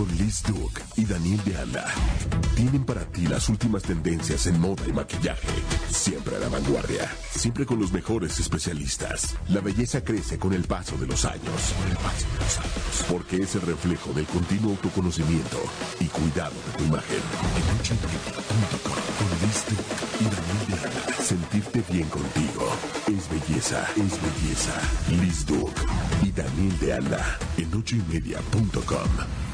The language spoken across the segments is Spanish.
Con Liz Duke y Daniel de Anda. Tienen para ti las últimas tendencias en moda y maquillaje. Siempre a la vanguardia. Siempre con los mejores especialistas. La belleza crece con el paso de los años. Con el paso de los años. Porque es el reflejo del continuo autoconocimiento y cuidado de tu imagen. Con Liz Duke y Daniel de Anda. Sentirte bien contigo. Es belleza. Es belleza. Liz Duke y Daniel de Anda. En ochoymedia.com.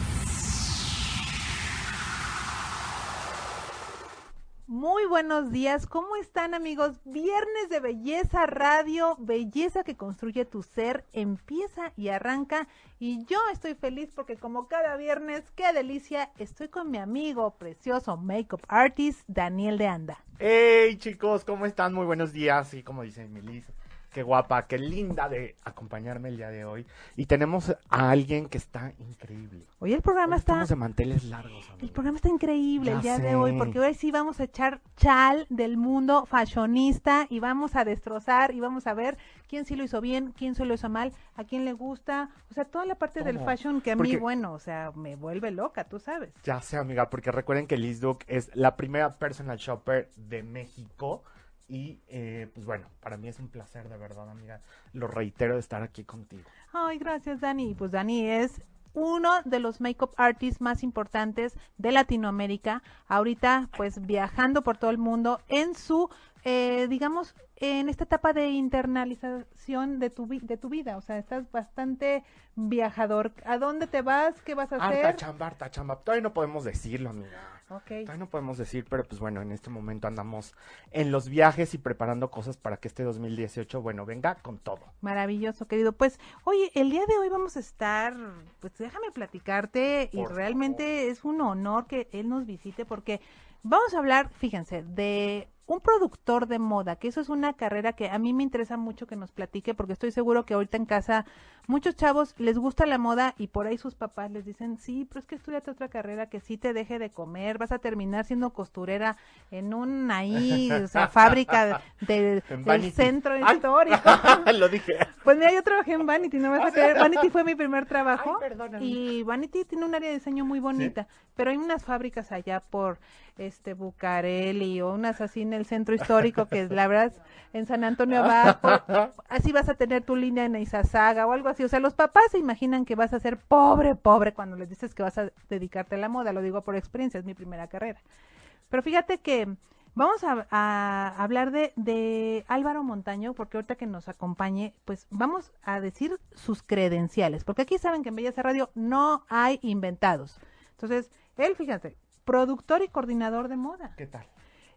Muy buenos días, ¿cómo están amigos? Viernes de Belleza Radio, belleza que construye tu ser, empieza y arranca. Y yo estoy feliz porque como cada viernes, qué delicia, estoy con mi amigo precioso makeup artist Daniel de Anda. Hey chicos, ¿cómo están? Muy buenos días. Y como dice Melissa, qué guapa, qué linda de acompañarme el día de hoy. Y tenemos a alguien que está increíble. Hoy el programa Hoy está... estamos de manteles largos. El programa está increíble el día de hoy porque hoy sí vamos a echar chal del mundo fashionista y vamos a destrozar y vamos a ver quién sí lo hizo bien, quién se lo hizo mal, a quién le gusta, o sea, toda la parte del fashion que a mí, Porque- bueno, o sea, me vuelve loca, tú sabes. Ya sé, amiga, porque recuerden que Liz Duke es la primera personal shopper de México. Y eh, pues bueno, para mí es un placer de verdad, amiga. Lo reitero de estar aquí contigo. Ay, gracias, Dani. Pues Dani es uno de los makeup artists más importantes de Latinoamérica. Ahorita, pues viajando por todo el mundo en su, eh, digamos, en esta etapa de internalización de tu, vi- de tu vida. O sea, estás bastante viajador. ¿A dónde te vas? ¿Qué vas a Harta hacer? chamba, harta chamba. Todavía no podemos decirlo, amiga. Ok. Todavía no podemos decir, pero pues bueno, en este momento andamos en los viajes y preparando cosas para que este 2018, bueno, venga con todo. Maravilloso, querido. Pues, oye, el día de hoy vamos a estar, pues déjame platicarte y Por realmente es un honor que él nos visite porque vamos a hablar, fíjense, de un productor de moda, que eso es una carrera que a mí me interesa mucho que nos platique porque estoy seguro que ahorita en casa muchos chavos les gusta la moda y por ahí sus papás les dicen, sí, pero es que estudiate otra carrera que sí te deje de comer, vas a terminar siendo costurera en un ahí, o sea, fábrica de- del centro Ay. histórico. Lo dije. Pues mira, yo trabajé en Vanity, no vas a creer. Vanity fue mi primer trabajo. Ay, y Vanity tiene un área de diseño muy bonita, pero hay unas fábricas allá por este Bucareli o unas así en el centro histórico que la verdad en San Antonio Abajo, así vas a tener tu línea en Izazaga o algo así. O sea, los papás se imaginan que vas a ser pobre, pobre cuando les dices que vas a dedicarte a la moda. Lo digo por experiencia, es mi primera carrera. Pero fíjate que vamos a, a hablar de, de Álvaro Montaño, porque ahorita que nos acompañe, pues vamos a decir sus credenciales, porque aquí saben que en Belleza Radio no hay inventados. Entonces, él, fíjate, productor y coordinador de moda. ¿Qué tal?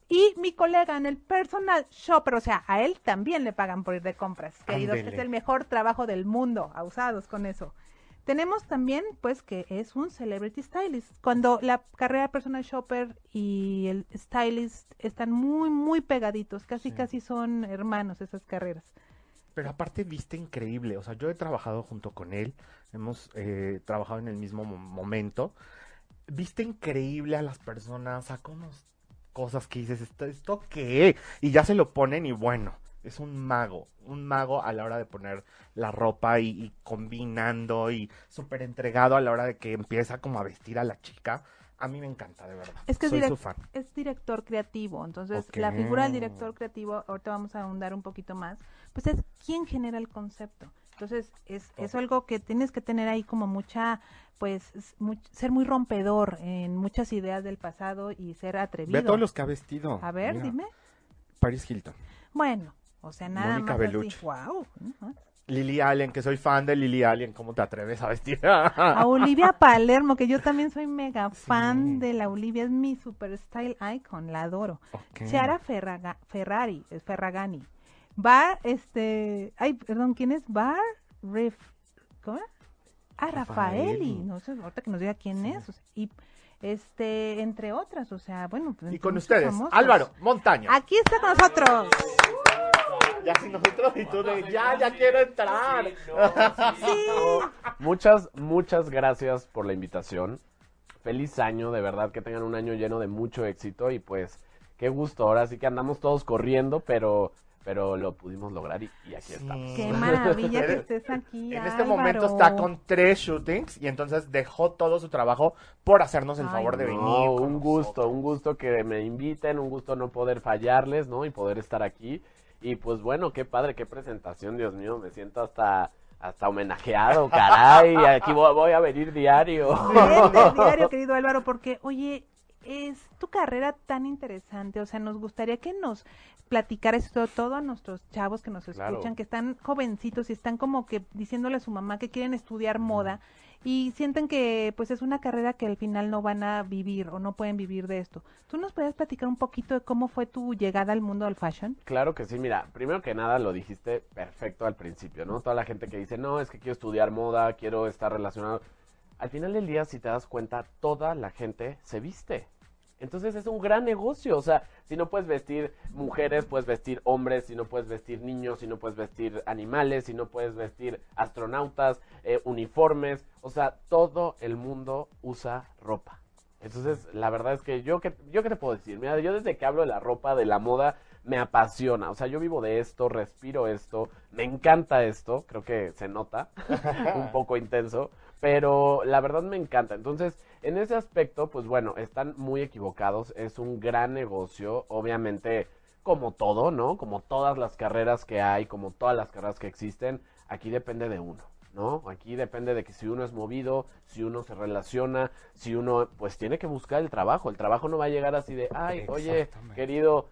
Y mi colega en el personal shopper, o sea, a él también le pagan por ir de compras, queridos. Es el mejor trabajo del mundo, abusados con eso. Tenemos también, pues, que es un celebrity stylist. Cuando la carrera de personal shopper y el stylist están muy, muy pegaditos, casi, Sí. casi son hermanos esas carreras. Pero aparte viste increíble, o sea, yo he trabajado junto con él, hemos eh, trabajado en el mismo mo- momento. Viste increíble a las personas, saca unas cosas que dices, ¿esto, ¿esto qué? Y ya se lo ponen y bueno, es un mago, un mago a la hora de poner la ropa y, y combinando y súper entregado a la hora de que empieza como a vestir a la chica. A mí me encanta, de verdad. Es que es Soy direct- su fan. es director creativo, entonces la figura del director creativo, ahorita vamos a ahondar un poquito más, pues es quien genera el concepto. Entonces es, es algo que tienes que tener ahí como mucha, pues ser muy rompedor en muchas ideas del pasado y ser atrevido. Ve todos los que ha vestido. A ver, Mira, dime. Paris Hilton. Bueno, o sea, nada Mónica más Bellucci. así. Wow. Lily Allen, que soy fan de Lily Allen, ¿cómo te atreves a vestir? A Olivia Palermo, que yo también soy mega Sí. fan de la Olivia, es mi super style icon, la adoro. Ok. Ciara Ferraga- Ferrari, Ferragani. Bar, este, ay, perdón, ¿quién es? Bar, Ref, ¿cómo? Ah, Rafaeli, no sé, ahorita que nos diga quién Sí. es. o sea, y, este, entre otras, o sea, bueno. pues, Y con ustedes, famosos. Álvaro Montaño. Aquí está con nosotros. Ya sin nosotros y tú de, ya, ya quiero entrar. Sí. Muchas, muchas gracias por la invitación. feliz año, de verdad que tengan un año lleno de mucho éxito y pues qué gusto, ahora sí que andamos todos corriendo, pero pero lo pudimos lograr y, y aquí Sí. estamos. Qué maravilla que estés aquí. En este Álvaro. momento está con tres shootings y entonces dejó todo su trabajo por hacernos el Ay, favor de No, venir. con un gusto, nosotros. un gusto que me inviten, un gusto no poder fallarles, ¿no? Y poder estar aquí. Y pues bueno, qué padre, qué presentación, Dios mío, me siento hasta hasta homenajeado, caray, aquí voy, voy a venir diario. Vente, diario, querido Álvaro, porque, oye, es tu carrera tan interesante, o sea, nos gustaría que nos platicaras esto todo a nuestros chavos que nos Claro. escuchan, que están jovencitos y están como que diciéndole a su mamá que quieren estudiar moda y sienten que pues es una carrera que al final no van a vivir o no pueden vivir de esto. ¿Tú nos puedes platicar un poquito de cómo fue tu llegada al mundo del fashion? Claro que sí, mira, primero que nada lo dijiste perfecto al principio, ¿no? Toda la gente que dice, no, es que quiero estudiar moda, quiero estar relacionado. Al final del día, si te das cuenta, toda la gente se viste. Entonces es un gran negocio, o sea, si no puedes vestir mujeres, puedes vestir hombres, si no puedes vestir niños, si no puedes vestir animales, si no puedes vestir astronautas, eh, uniformes, o sea, todo el mundo usa ropa. Entonces, la verdad es que yo que yo qué te puedo decir, mira, yo desde que hablo de la ropa, de la moda, me apasiona, o sea, yo vivo de esto, respiro esto, me encanta esto, creo que se nota un poco intenso, pero la verdad me encanta. Entonces, en ese aspecto, pues bueno, están muy equivocados, es un gran negocio, obviamente, como todo, ¿no? Como todas las carreras que hay, como todas las carreras que existen, aquí depende de uno. ¿No? Aquí depende de que si uno es movido, si uno se relaciona, si uno pues tiene que buscar el trabajo. El trabajo no va a llegar así de, ay, oye, querido,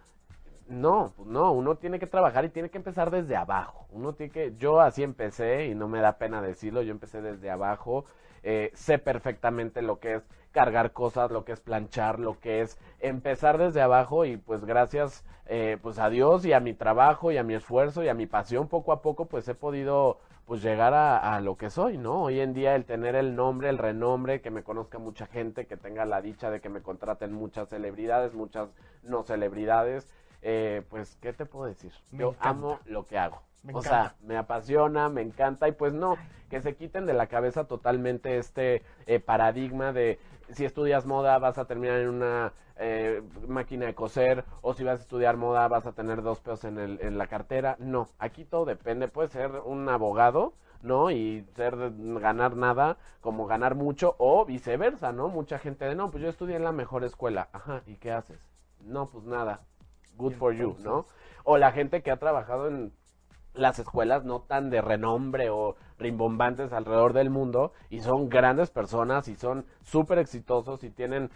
no, no, uno tiene que trabajar y tiene que empezar desde abajo. Uno tiene que, yo así empecé y no me da pena decirlo, yo empecé desde abajo. eh, sé perfectamente lo que es cargar cosas, lo que es planchar, lo que es empezar desde abajo y pues gracias eh, pues a Dios y a mi trabajo y a mi esfuerzo y a mi pasión poco a poco pues he podido pues llegar a lo que soy, ¿no? Hoy en día el tener el nombre, el renombre, que me conozca mucha gente, que tenga la dicha de que me contraten muchas celebridades, muchas no celebridades, eh, pues, ¿qué te puedo decir? Me Yo encanta. amo lo que hago. Me o encanta. sea, me apasiona, me encanta y pues no, que se quiten de la cabeza totalmente este eh, paradigma de si estudias moda vas a terminar en una eh, máquina de coser o si vas a estudiar moda vas a tener dos pesos en, el, en la cartera. No, aquí todo depende. Puedes ser un abogado, ¿no? Y ser ganar nada como ganar mucho o viceversa, ¿no? Mucha gente de, no, pues yo estudié en la mejor escuela. Ajá, ¿y qué haces? No, pues nada. Good for you, ¿no? O la gente que ha trabajado en las escuelas no tan de renombre o rimbombantes alrededor del mundo y son grandes personas y son súper exitosos y tienen,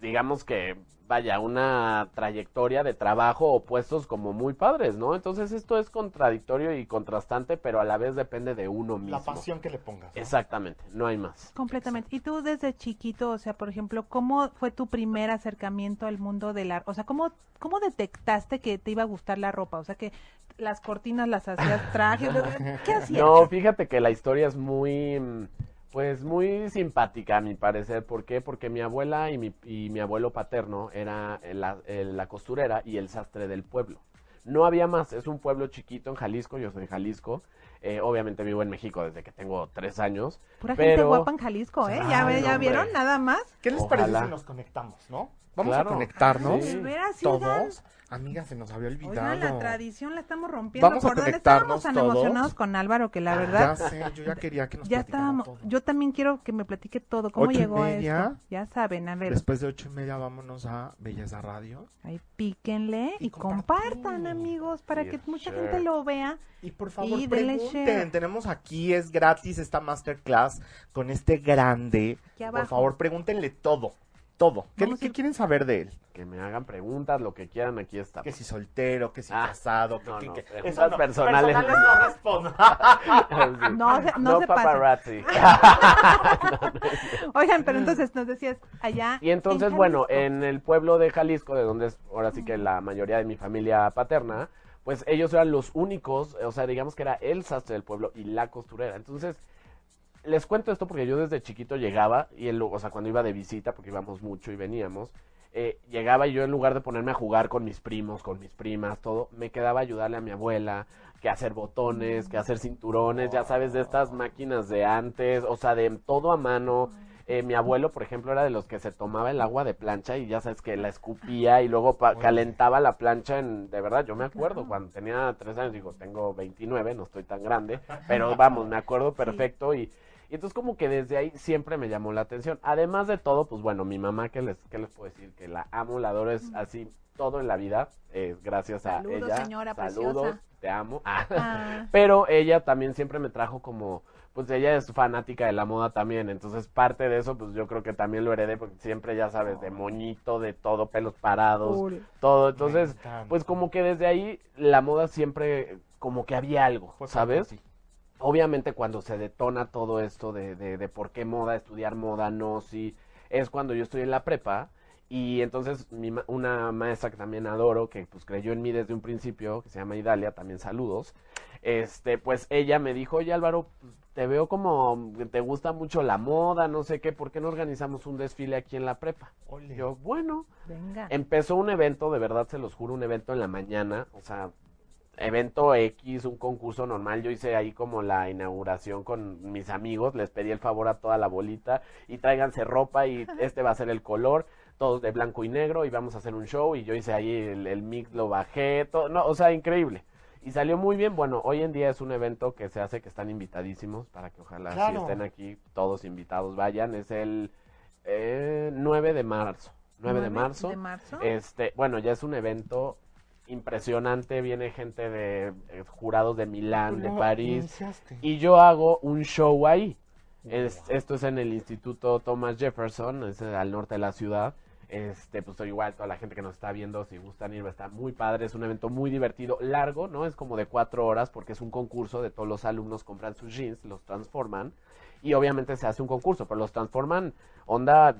digamos que, vaya, una trayectoria de trabajo o puestos como muy padres, ¿no? Entonces esto es contradictorio y contrastante, pero a la vez depende de uno mismo. La pasión que le pongas. ¿no? Exactamente, no hay más. Completamente. Y tú desde chiquito, o sea, por ejemplo, ¿cómo fue tu primer acercamiento al mundo de la, o sea, cómo cómo detectaste que te iba a gustar la ropa? O sea, que las cortinas las hacías trajes, ¿qué hacías? No, fíjate que la historia es muy, pues muy simpática a mi parecer. ¿Por qué? Porque mi abuela y mi, y mi abuelo paterno era la, el- la costurera y el sastre del pueblo. No había más, es un pueblo chiquito en Jalisco, yo soy de Jalisco. Eh, obviamente vivo en México desde que tengo tres años. Pura gente guapa en Jalisco, ¿eh? ¿Ya, Ay, vieron nada más? ¿Qué les Ojalá. parece si nos conectamos, no? Vamos Claro. a conectarnos Sí. Todos. Amiga, se nos había olvidado. Oigan, la tradición la estamos rompiendo. Vamos a ¿Por dónde conectarnos estábamos tan todos. emocionados con Álvaro que la Ah, verdad Ya sé, yo ya quería que nos ya estábamos. todo. Yo también quiero que me platique todo. ¿Cómo Ocho y llegó a media. esto? Ya saben, a ver, Después de ocho y media vámonos a Belleza Radio. ahí píquenle y, Y compartan, amigos, para Sí, que mucha gente lo vea. Y por favor, Y pregunten. share. Tenemos aquí, es gratis esta masterclass con este grande. Por favor, pregúntenle todo. Todo. ¿Qué, qué ir- quieren saber de él? Que me hagan preguntas, lo que quieran, aquí está. Que si soltero, que si Ah, casado, que, no, que- no, que- Eso no, personales. no respondo. Sí. No se- no se paparazzi. Oigan, pero entonces nos decías allá. Y entonces, en bueno, en el pueblo de Jalisco, de donde es ahora sí que la mayoría de mi familia paterna, pues ellos eran los únicos, o sea, digamos que era el sastre del pueblo y la costurera. Entonces, les cuento esto porque yo desde chiquito llegaba, y el, o sea, cuando iba de visita, porque íbamos mucho y veníamos, eh, llegaba y yo en lugar de ponerme a jugar con mis primos, con mis primas, todo, me quedaba a ayudarle a mi abuela, que hacer botones, que hacer cinturones, ya sabes, de estas máquinas de antes, o sea, de todo a mano, Eh, mi abuelo, por ejemplo, era de los que se tomaba el agua de plancha y ya sabes que la escupía y luego pa- calentaba la plancha en, de verdad, yo me acuerdo cuando tenía tres años, digo, tengo 29, no estoy tan grande, pero vamos, me acuerdo perfecto y, y entonces como que desde ahí siempre me llamó la atención. Además de todo, pues bueno, mi mamá, ¿qué les, qué les puedo decir? Que la amo, la adoro, es así todo en la vida, eh, gracias a Saludos, ella. señora Saludos, preciosa. te amo. Ah, Pero ella también siempre me trajo como, pues ella es fanática de la moda también, entonces parte de eso, pues yo creo que también lo heredé, porque siempre ya sabes, de moñito, de todo, pelos parados, todo. Entonces, pues como que desde ahí la moda siempre, como que había algo, ¿sabes? ti. Obviamente cuando se detona todo esto de, de, de por qué moda, estudiar moda, no, sí, es cuando yo estoy en la prepa y entonces mi ma- una maestra que también adoro, que pues creyó en mí desde un principio, que se llama Idalia, también saludos, este, pues ella me dijo, oye Álvaro, pues, te veo como que te gusta mucho la moda, no sé qué, ¿por qué no organizamos un desfile aquí en la prepa? Ole. Yo, bueno, Venga. Empezó un evento, de verdad se los juro, un evento en la mañana, o sea, evento X, un concurso normal. Yo hice ahí como la inauguración con mis amigos, les pedí el favor a toda la bolita y tráiganse ropa y este va a ser el color, todos de blanco y negro y vamos a hacer un show y yo hice ahí el, el mix, lo bajé, todo, no, o sea, increíble. Y salió muy bien. Bueno, hoy en día es un evento que se hace que están invitadísimos para que ojalá si estén aquí todos invitados vayan. Es el eh, 9 de marzo. 9 de ¿Nueve marzo. de marzo? Este, bueno, ya es un evento impresionante, viene gente de eh, jurados de Milán, de París, iniciaste. y yo hago un show ahí. Es- esto es en el Instituto Thomas Jefferson, es eh, al norte de la ciudad. Este, pues igual toda la gente que nos está viendo, si gustan ir, estar muy padre, es un evento muy divertido, largo, ¿no? Es como de cuatro horas porque es un concurso de todos los alumnos compran sus jeans, los transforman y obviamente se hace un concurso, pero los transforman onda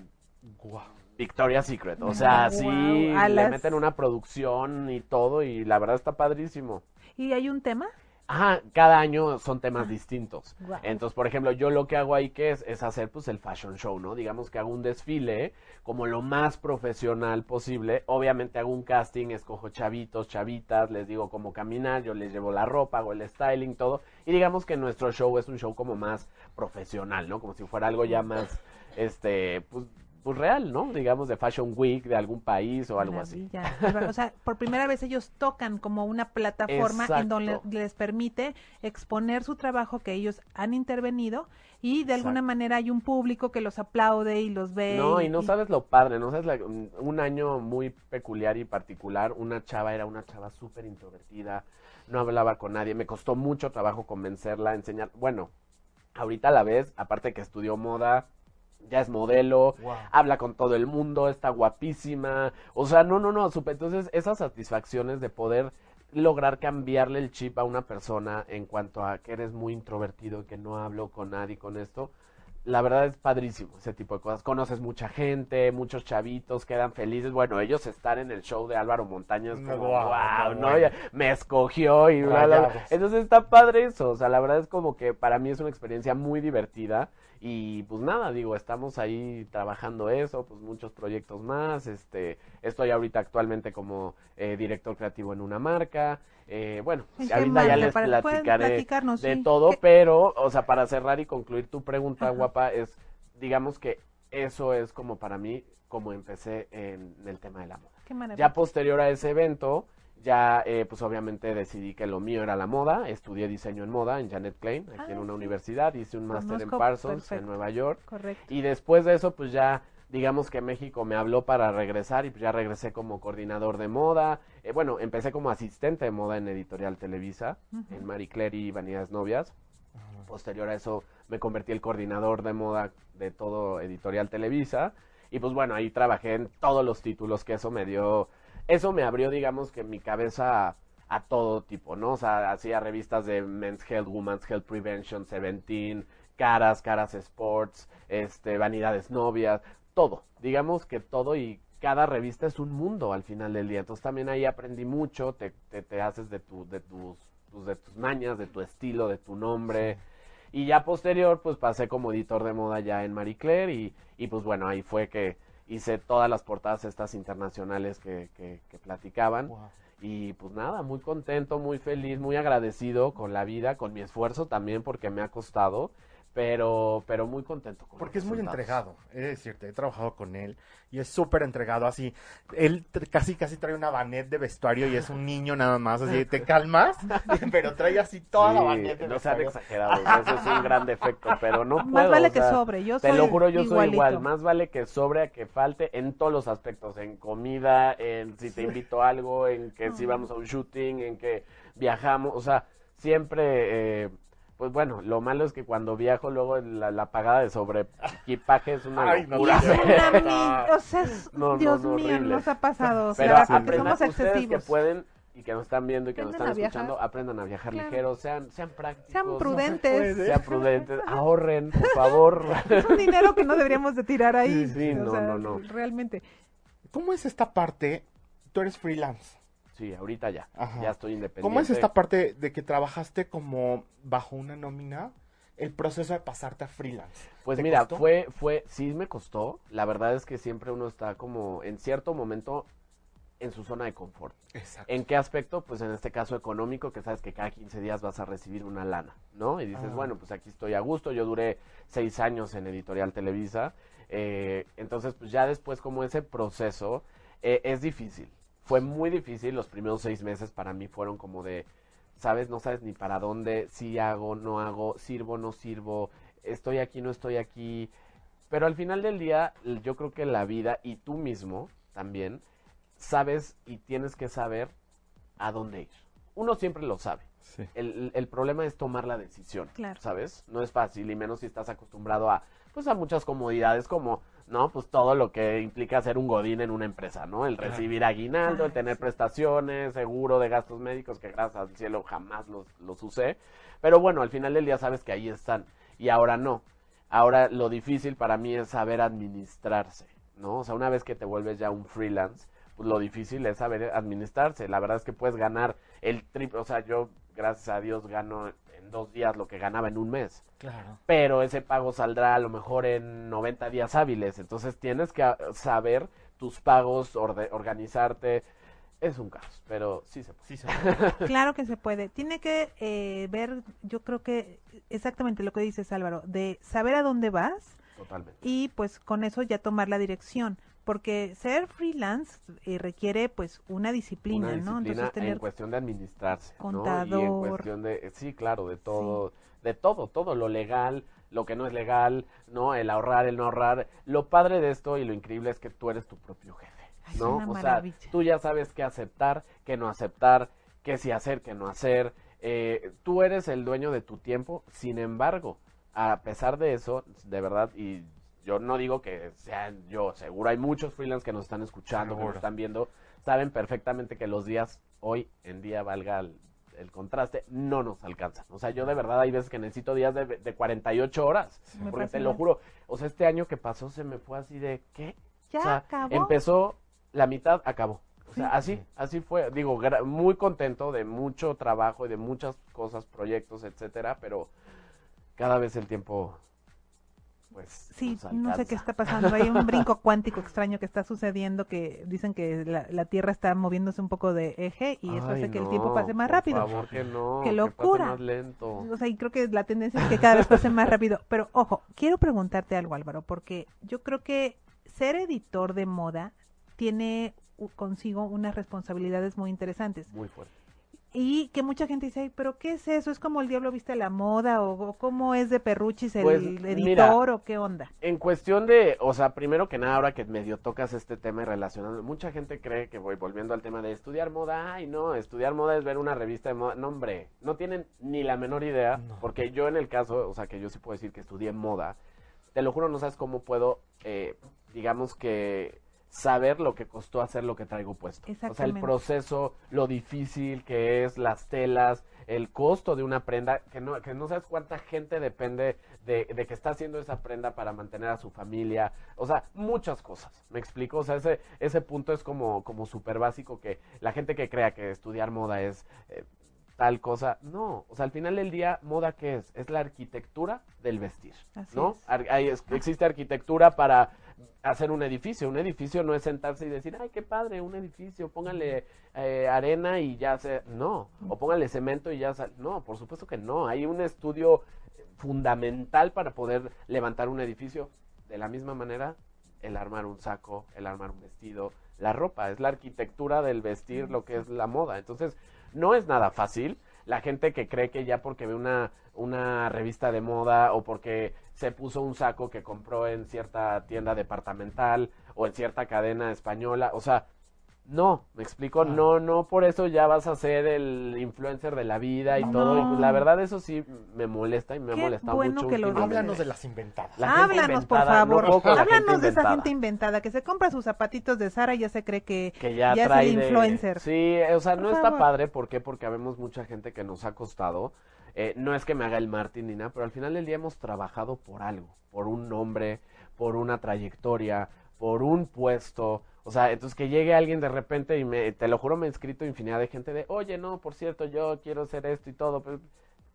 Guau. Victoria's Secret. O sea, Wow, sí, le las- meten una producción y todo y la verdad está padrísimo. ¿Y hay un tema? Ajá, cada año son temas distintos. Guau. Entonces, por ejemplo, yo lo que hago ahí que es, es hacer pues el fashion show, ¿no? Digamos que hago un desfile como lo más profesional posible. Obviamente hago un casting, escojo chavitos, chavitas, les digo cómo caminar, yo les llevo la ropa, hago el styling, todo. Y digamos que nuestro show es un show como más profesional, ¿no? Como si fuera algo ya más, este, pues, pues real, ¿no? Digamos de Fashion Week de algún país o algo así. Maravilla. O sea, por primera vez ellos tocan como una plataforma en donde les permite exponer su trabajo que ellos han intervenido y de alguna manera hay un público que los aplaude y los ve. No, y no sabes lo padre, no sabes, la- un un año muy peculiar y particular, una chava era una chava súper introvertida, no hablaba con nadie, me costó mucho trabajo convencerla, enseñar, bueno, ahorita la ves, aparte que estudió moda, ya es modelo, Wow. habla con todo el mundo, está guapísima, o sea, no, no, no, supe, entonces esas satisfacciones de poder lograr cambiarle el chip a una persona en cuanto a que eres muy introvertido, que no hablo con nadie con esto, la verdad es padrísimo ese tipo de cosas. Conoces mucha gente, muchos chavitos quedan felices. Bueno, ellos estar en el show de Álvaro Montaña es No, como, wow, no, me escogió y bla, bla. Entonces está padre eso. O sea, la verdad es como que para mí es una experiencia muy divertida. Y pues nada, digo, estamos ahí trabajando eso, pues muchos proyectos más. Este, estoy ahorita actualmente como eh, director creativo en una marca. Eh, bueno, ¿En qué ahorita ya les Para- platicaré de sí. todo, ¿Qué- pero, o sea, para cerrar y concluir tu pregunta, Ajá. guapa, es, digamos que eso es como para mí, como empecé en el tema de la moda. Qué. Ya posterior a ese evento, ya eh, pues obviamente decidí que lo mío era la moda, estudié diseño en moda en Janet Klein, aquí Ah, en una sí. universidad, hice un máster en Parsons, en. Nueva York, Correcto. y después de eso, pues ya, digamos que México me habló para regresar y pues ya regresé como coordinador de moda. Eh, bueno, empecé como asistente de moda en Editorial Televisa, en Marie Claire y Vanidades Novias. Posterior a eso me convertí el coordinador de moda de todo Editorial Televisa. Y pues bueno, ahí trabajé en todos los títulos que eso me dio, eso me abrió, digamos que mi cabeza a, a todo tipo, ¿no? O sea, hacía revistas de Men's Health, Women's Health Prevention, Seventeen, Caras, Caras Sports, este, Vanidades Novias, todo. Digamos que todo y cada revista es un mundo al final del día. Entonces también ahí aprendí mucho, te, te, te haces de, tu, de, tus, pues, de tus mañas, de tu estilo, de tu nombre. Y ya posterior, pues pasé como editor de moda ya en Marie Claire y, y pues bueno, ahí fue que hice todas las portadas estas internacionales que, que, que platicaban. Wow. Y pues nada, muy contento, muy feliz, muy agradecido con la vida, con mi esfuerzo también porque me ha costado, pero, pero muy contento. Con Porque es muy entregado, he de decirte, he trabajado con él y es súper entregado, así, él casi casi trae una banet de vestuario y es un niño nada más, así, te calmas, pero trae así toda la banet de no sean vestuario. exagerados, eso es un gran defecto, pero no puedo. Más vale o que sobre, yo Te soy lo juro, yo soy igual. Más vale que sobre a que falte en todos los aspectos. En comida, en si te invito a algo, en que si vamos a un shooting, en que viajamos. O sea, siempre, eh, pues bueno, lo malo es que cuando viajo luego la, la pagada de sobre equipaje es una Ay, no, Y locura. es una o sea, es- No, no, Dios no, mío, horrible. nos ha pasado. O Pero sea, sí, porque aprendan, somos ustedes que excesivos. pueden y que nos están viendo y que nos están a escuchando, viajar. aprendan a viajar Claro. ligeros, sean, sean prácticos. Sean no se prudentes. Sean prudentes, ahorren, por favor. Es un dinero que no deberíamos de tirar ahí. Sí, sí, o no, sea, no, no. Realmente. ¿Cómo es esta parte? Tú eres freelance. Sí, ahorita ya. Ajá. Ya estoy independiente. ¿Cómo es esta parte de que trabajaste como bajo una nómina? El proceso de pasarte a freelance. Pues ¿Te mira, costó? fue, fue, sí me costó. La verdad es que siempre uno está como en cierto momento en su zona de confort. Exacto. ¿En qué aspecto? Pues en este caso económico, que sabes que cada 15 días vas a recibir una lana, ¿no? Y dices, Ah. bueno, pues aquí estoy a gusto. Yo duré seis años en Editorial Televisa. eh, entonces, pues ya después como ese proceso eh, es difícil. Fue muy difícil. Los primeros seis meses para mí fueron como de, ¿sabes? No sabes ni para dónde, si hago, no hago, sirvo, no sirvo, estoy aquí, no estoy aquí. Pero al final del día, yo creo que la vida y tú mismo también sabes y tienes que saber a dónde ir. Uno siempre lo sabe. Sí. El, el problema es tomar la decisión, Claro. ¿sabes? No es fácil y menos si estás acostumbrado a, pues a muchas comodidades como, ¿no? Pues todo lo que implica ser un godín en una empresa, ¿no? El recibir aguinaldo, el tener prestaciones, seguro de gastos médicos, que gracias al cielo jamás los, los usé. Pero bueno, al final del día sabes que ahí están y ahora no. Ahora lo difícil para mí es saber administrarse, ¿no? O sea, una vez que te vuelves ya un freelance, pues lo difícil es saber administrarse. La verdad es que puedes ganar el triple, o sea, yo gracias a Dios gano en dos días lo que ganaba en un mes, Claro. pero ese pago saldrá a lo mejor en 90 días hábiles, entonces tienes que ah, saber tus pagos, orde- organizarte. Es un caos, pero sí se puede. Sí, se Claro que se puede. Tiene que eh, ver, yo creo que exactamente lo que dices Álvaro, de saber a dónde vas Totalmente. y pues con eso ya tomar la dirección. Porque ser freelance eh, requiere pues una disciplina, Una ¿no? Entonces tener en cuestión de administrarse, ¿no? Y en contador. cuestión de, sí, claro, de todo, de todo, todo lo legal, lo que no es legal, ¿no? El ahorrar, el no ahorrar. Lo padre de esto y lo increíble es que tú eres tu propio jefe, Ay, ¿no? una O sea, tú ya sabes qué aceptar, qué no aceptar, qué sí hacer, qué no hacer. Eh, tú eres el dueño de tu tiempo, sin embargo, a pesar de eso, de verdad, y yo no digo que sean yo, seguro hay muchos freelance que nos están escuchando, que nos están viendo, saben perfectamente que los días hoy en día valga el, el contraste, no nos alcanzan. O sea, yo de verdad hay veces que necesito días de, de 48 horas, porque te lo juro, o sea, este año que pasó se me fue así de, ¿qué? Ya o sea, acabó. empezó, la mitad acabó. O sea, así, así fue. Digo, gra- muy contento de mucho trabajo y de muchas cosas, proyectos, etcétera, pero cada vez el tiempo, pues, Sí, no sé qué está pasando. Hay un brinco cuántico extraño que está sucediendo que dicen que la, la Tierra está moviéndose un poco de eje y eso Ay, hace que el tiempo pase más por rápido. favor, que no. ¡Qué que pase locura! más lento. O sea, y creo que la tendencia es que cada vez pase más rápido. Pero ojo, quiero preguntarte algo, Álvaro, porque yo creo que ser editor de moda tiene consigo unas responsabilidades muy interesantes. Muy fuerte. Y que mucha gente dice, "Ay, pero ¿qué es eso? ¿Es como el diablo viste a la moda? ¿O, o cómo es de Perruchis el Pues, editor? mira, ¿O qué onda? En cuestión de, o sea, primero que nada, ahora que medio tocas este tema y relacionando, mucha gente cree que voy volviendo al tema de estudiar moda, ay no, estudiar moda es ver una revista de moda, no hombre, no tienen ni la menor idea, No. porque yo en el caso, o sea, que yo sí puedo decir que estudié moda, te lo juro, no sabes cómo puedo, eh, digamos que saber lo que costó hacer lo que traigo puesto. O sea, el proceso, lo difícil que es, las telas, el costo de una prenda, que no, que no sabes cuánta gente depende de, de que está haciendo esa prenda para mantener a su familia, o sea, muchas cosas, ¿me explico? O sea, ese, ese punto es como, como súper básico que la gente que crea que estudiar moda es eh, tal cosa, no, o sea, al final del día, ¿moda qué es? Es la arquitectura del vestir, Así ¿no? es. Ar- hay- es- existe arquitectura para hacer un edificio. Un edificio no es sentarse y decir, ay, qué padre, un edificio, póngale eh, arena y ya se... No, o póngale cemento y ya... sal- No, por supuesto que no. Hay un estudio fundamental para poder levantar un edificio. De la misma manera, el armar un saco, el armar un vestido, la ropa, es la arquitectura del vestir, lo que es la moda. Entonces, no es nada fácil. La gente que cree que ya porque ve una, una revista de moda o porque se puso un saco que compró en cierta tienda departamental o en cierta cadena española, o sea, no, me explico, no, no por eso ya vas a ser el influencer de la vida y todo. Y pues la verdad eso sí me molesta y me ha molestado bueno mucho. que lo. Háblanos de las inventadas. La Háblanos, por inventada, no favor. gente Háblanos de esa gente inventada que se compra sus zapatitos de Sara y ya se cree que, que ya, es trae el de- influencer. Sí, o sea, Por no está padre, ¿por qué? Porque habemos mucha gente que nos ha costado. Eh, no es que me haga el Martín ni nada, pero al final del día hemos trabajado por algo, por un nombre, por una trayectoria, por un puesto. O sea, entonces que llegue alguien de repente y me, te lo juro, me he escrito infinidad de gente de, oye, no, por cierto, yo quiero hacer esto y todo, pero,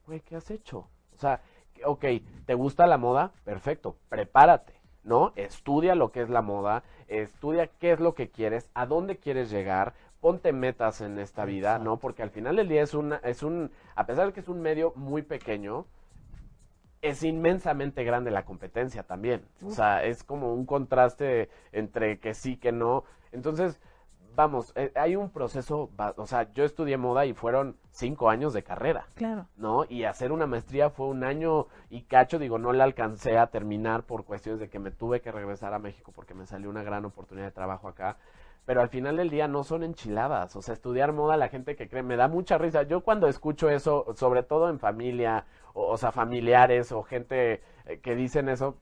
güey, ¿qué has hecho? O sea, ok, ¿te gusta la moda? Perfecto, prepárate, ¿no? Estudia lo que es la moda, estudia qué es lo que quieres, a dónde quieres llegar, ponte metas en esta vida, ¿no? Porque al final del día es una, es un, a pesar de que es un medio muy pequeño, es inmensamente grande la competencia también. O sea, es como un contraste entre que sí, que no. Entonces, vamos, eh, hay un proceso, o sea, yo estudié moda y fueron cinco años de carrera. Claro. ¿no? Y hacer una maestría fue un año y cacho, digo, no la alcancé a terminar por cuestiones de que me tuve que regresar a México porque me salió una gran oportunidad de trabajo acá. Pero al final del día no son enchiladas, o sea, estudiar moda, la gente que cree, me da mucha risa. Yo cuando escucho eso, sobre todo en familia, o, o sea, familiares o gente eh, que dicen eso,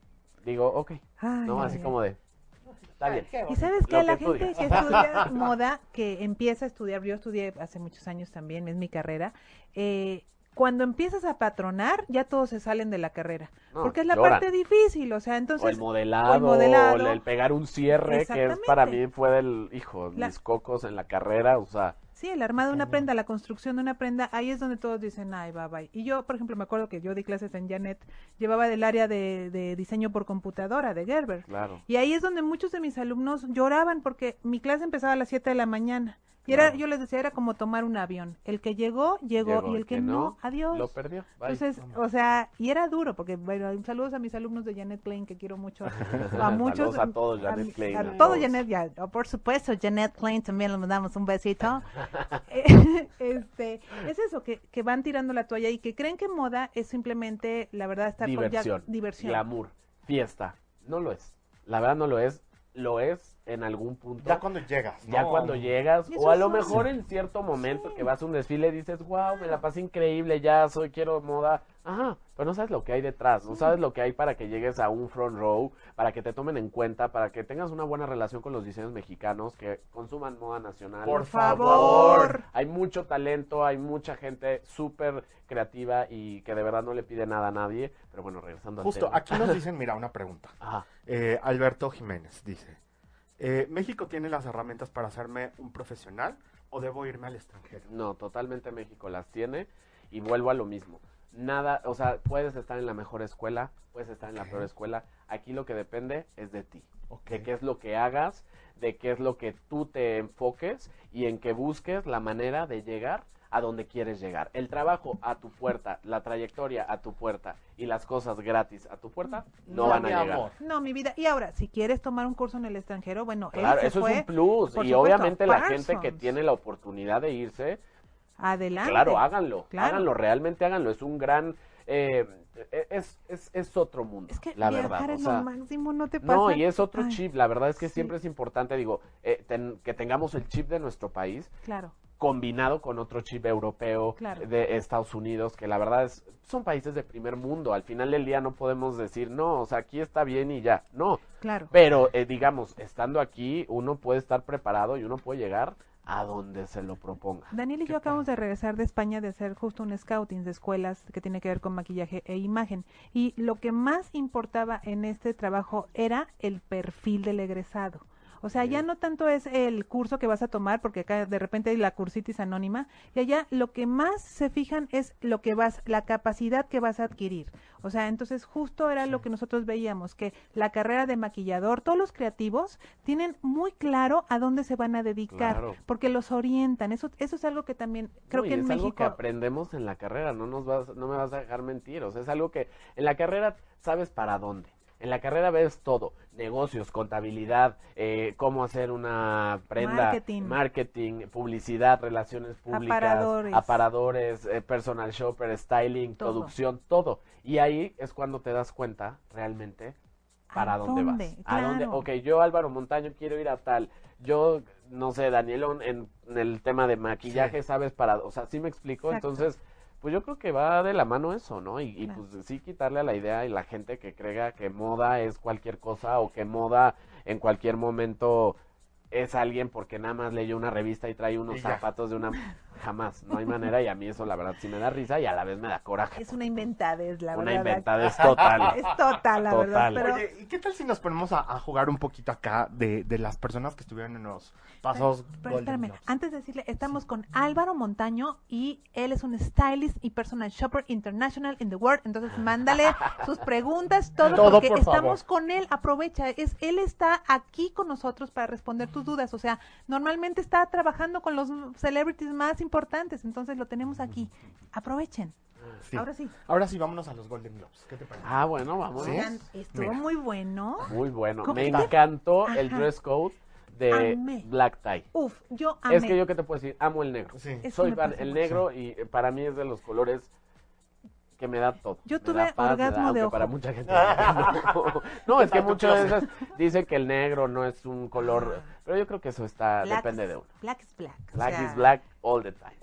digo, ok, Ay, ¿no? ay, Así ay. como de, está bien. Y sabes que la que gente que estudia moda, que empieza a estudiar, yo estudié hace muchos años también, es mi carrera, eh, cuando empiezas a patronar, ya todos se salen de la carrera. No, porque es la lloran. parte difícil, o sea, entonces... o el modelado, o el, modelado. pegar un cierre, que es para mí fue del, hijo, La- mis cocos en la carrera, o sea, Sí, el armado de una prenda, la construcción de una prenda, ahí es donde todos dicen, ay, bye, bye. Y yo, por ejemplo, me acuerdo que yo di clases en Janet, llevaba del área de, de diseño por computadora, de Gerber. claro. Y ahí es donde muchos de mis alumnos lloraban porque mi clase empezaba a las 7 de la mañana. Y era, yo les decía, era como tomar un avión. El que llegó, llegó, Llegó, y el que, no, adiós. Lo perdió. bye. Entonces, o sea, y era duro, porque, bueno, saludos a mis alumnos de Janet Klein, que quiero mucho. A muchos. Saludos a todos, Janet Klein, A, a todos, todos. Janet, ya. oh, por supuesto, Janet Klein también le mandamos un besito. Este, es eso, que, que van tirando la toalla y que creen que moda es simplemente, la verdad, estar con ya- diversión, diversión. glamour, fiesta. No lo es. La verdad no lo es. Lo es en algún punto. Ya cuando llegas. Ya ¿no? cuando llegas, eso o a lo mejor en cierto momento Sí. que vas a un desfile dices, wow, me la pasé increíble, ya soy, quiero moda. Ajá, pero no sabes lo que hay detrás, no sabes lo que hay para que llegues a un front row, para que te tomen en cuenta, para que tengas una buena relación con los diseños mexicanos, que consuman moda nacional. Por favor. Hay mucho talento, hay mucha gente súper creativa y que de verdad no le pide nada a nadie. Pero bueno, regresando al Justo, tema. aquí nos dicen, mira, una pregunta. Ajá. Eh, Alberto Jiménez dice, eh, ¿México tiene las herramientas para hacerme un profesional o debo irme al extranjero? No, totalmente México las tiene y vuelvo a lo mismo. Nada, o sea, puedes estar en la mejor escuela, puedes estar en la peor escuela. Aquí lo que depende es de ti, Ok. de qué es lo que hagas, de qué es lo que tú te enfoques y en que busques la manera de llegar a donde quieres llegar. El trabajo a tu puerta, la trayectoria a tu puerta y las cosas gratis a tu puerta no, No, van a llegar. amor. No, mi vida. Y ahora, si quieres tomar un curso en el extranjero, bueno, él Claro, se eso fue. es un plus. Y supuesto, obviamente la gente que tiene la oportunidad de irse, Adelante. Claro, háganlo, Claro. háganlo, realmente háganlo. Es un gran, eh, es, es, es otro mundo, Es que la viajar verdad. o es sea, lo máximo, no te pasa. no, y es otro Ay, chip. La verdad es que sí. siempre es importante, digo, eh, ten- que tengamos el chip de nuestro país Claro. Combinado con otro chip europeo Claro. de Estados Unidos, que la verdad es, son países de primer mundo. Al final del día no podemos decir, no, o sea, aquí está bien y ya. No, Claro. pero eh, digamos, estando aquí, uno puede estar preparado y uno puede llegar a donde se lo proponga. Daniel y yo acabamos de regresar de España de hacer justo un scouting de escuelas que tiene que ver con maquillaje e imagen. Y lo que más importaba en este trabajo era el perfil del egresado. O sea, ya no tanto es el curso que vas a tomar, porque acá de repente hay la cursitis anónima, y allá lo que más se fijan es lo que vas, la capacidad que vas a adquirir. O sea, entonces justo era lo que nosotros veíamos, que la carrera de maquillador, todos los creativos tienen muy claro a dónde se van a dedicar, Claro. porque los orientan. Eso, eso es algo que también creo No, que en es algo que aprendemos en la carrera, no nos vas, no me vas a dejar mentir, o sea, es algo que en la carrera sabes para dónde. En la carrera ves todo, negocios, contabilidad, eh, cómo hacer una prenda, Marketing. marketing, publicidad, relaciones públicas, Aparadores. aparadores, eh, personal shopper, styling, Todo. producción, todo. Y ahí es cuando te das cuenta realmente para ¿A dónde, dónde? vas. A dónde, ok, yo Álvaro Montaño quiero ir a tal, yo no sé, Danielón en, en el tema de maquillaje, sabes para, o sea, sí me explico, Exacto. entonces, pues yo creo que va de la mano eso, ¿no? Y, y, pues sí quitarle a la idea y la gente que crea que moda es cualquier cosa o que moda en cualquier momento es alguien porque nada más leyó una revista y trae unos Y zapatos de una jamás, no hay manera y a mí eso la verdad sí me da risa y a la vez me da coraje. Es una inventadez, la una verdad. inventadez total. Es total, la verdad. Pero Oye, ¿y qué tal si nos ponemos a, a jugar un poquito acá de, de las personas que estuvieron en los pasos Pero Golden espérame, Globes? antes de decirle, estamos con Álvaro Montaño y él es un stylist y personal shopper international in the world. Entonces, mándale sus preguntas, todo, Todo, porque por estamos favor. con él. Aprovecha, es él está aquí con nosotros para responder tus dudas. O sea, normalmente está trabajando con los celebrities más importantes, entonces lo tenemos aquí. Aprovechen. Sí. Ahora sí. Ahora sí, vámonos a los Golden Globes. ¿Qué te parece? Ah, bueno, vamos. Oigan, estuvo Mira. muy bueno. Muy bueno. ¿Cómo Me está? encantó el dress code de Amé. Black Tie. Uf, yo amé. Es que yo qué te puedo decir, amo el negro. Sí. Es Soy fan, el mucho. negro y eh, para mí es de los colores que me da todo. Yo Me tuve paz, me da- orgasmo de ojo. para mucha gente no. Es que muchas veces dicen que el negro no es un color, pero yo creo que eso está Black depende is- de uno. Black is black. o Black sea, is black all the time.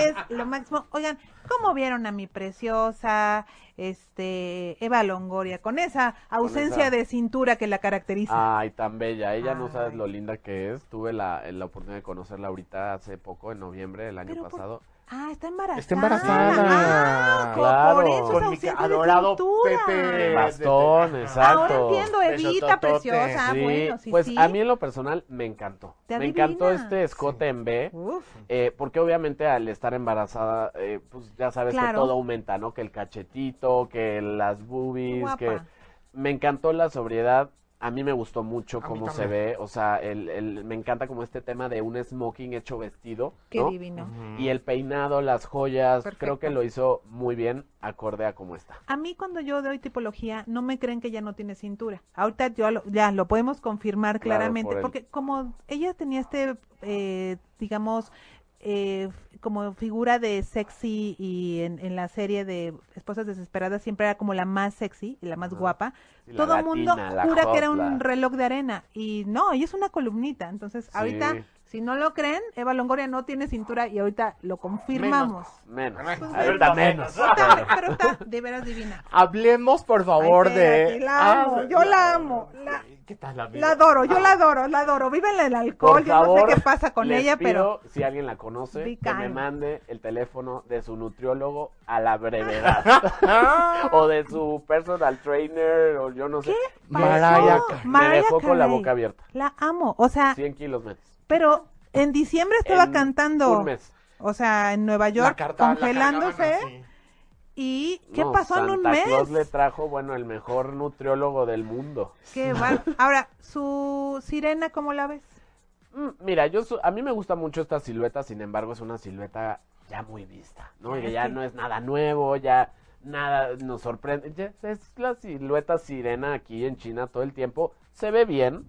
es lo máximo. Oigan, ¿cómo vieron a mi preciosa este Eva Longoria con esa ausencia esa- de cintura que la caracteriza? Ay, tan bella. Ella no sabes Ay. lo linda que es. Tuve la, la oportunidad de conocerla ahorita hace poco, en noviembre del año Pero por- pasado. Ah, está embarazada. Está embarazada. Ah, Claro. por eso Con esa mi adorado de. Pepe. Bastón, de- exacto. Ahora entiendo, Evita, preciosa. Ah, Sí, bueno, sí, pues sí. a mí en lo personal me encantó. Te Me encantó este escote en B. Uf, Eh, porque obviamente al estar embarazada, eh, pues ya sabes que todo aumenta, ¿no? Que el cachetito, que las boobies, Guapa. que me encantó la sobriedad. A mí me gustó mucho cómo se ve, o sea, el, el- me encanta como este tema de un smoking hecho vestido, qué ¿no? divino. Y el peinado, las joyas, creo que lo hizo muy bien, acorde a cómo está. A mí cuando yo doy tipología, no me creen que ya no tiene cintura. Ahorita yo lo- ya lo podemos confirmar Claro, claramente, por el- porque como ella tenía este, eh, digamos, eh, como figura de sexy y en, en la serie de Esposas Desesperadas siempre era como la más sexy y la más guapa. Sí, Todo el mundo jura que era un reloj de arena y no, ella es una columnita. Entonces, ahorita, si no lo creen, Eva Longoria no tiene cintura y ahorita lo confirmamos. Menos, Pues, ahorita menos. Está- pero está de veras divina. Hablemos, por favor, Ay, de. la amo, yo la amo, la- ¿Qué tal la La adoro, yo la adoro, la adoro. Vive en el alcohol, Por yo favor, no sé qué pasa con les ella, pero pido, si alguien la conoce, que me mande el teléfono de su nutriólogo a la brevedad. o de su personal trainer, o yo no sé. Me Mariah dejó- Carey. Me dejó con la boca abierta. la amo. O sea, 100 kilos menos. pero en diciembre estaba En cantando, Un mes. o sea, en Nueva La York, carta- la congelándose. cargaban así. ¿Y qué No, pasó en un mes? Claus le trajo, bueno, el mejor nutriólogo del mundo. Qué bar- Ahora, su sirena, ¿cómo la ves? Mm, Mira, yo su- a mí me gusta mucho esta silueta, sin embargo es una silueta ya muy vista, ¿no? Ya, Y no es nada nuevo, ya nada nos sorprende. Ya es la silueta sirena aquí en China todo el tiempo. Se ve bien.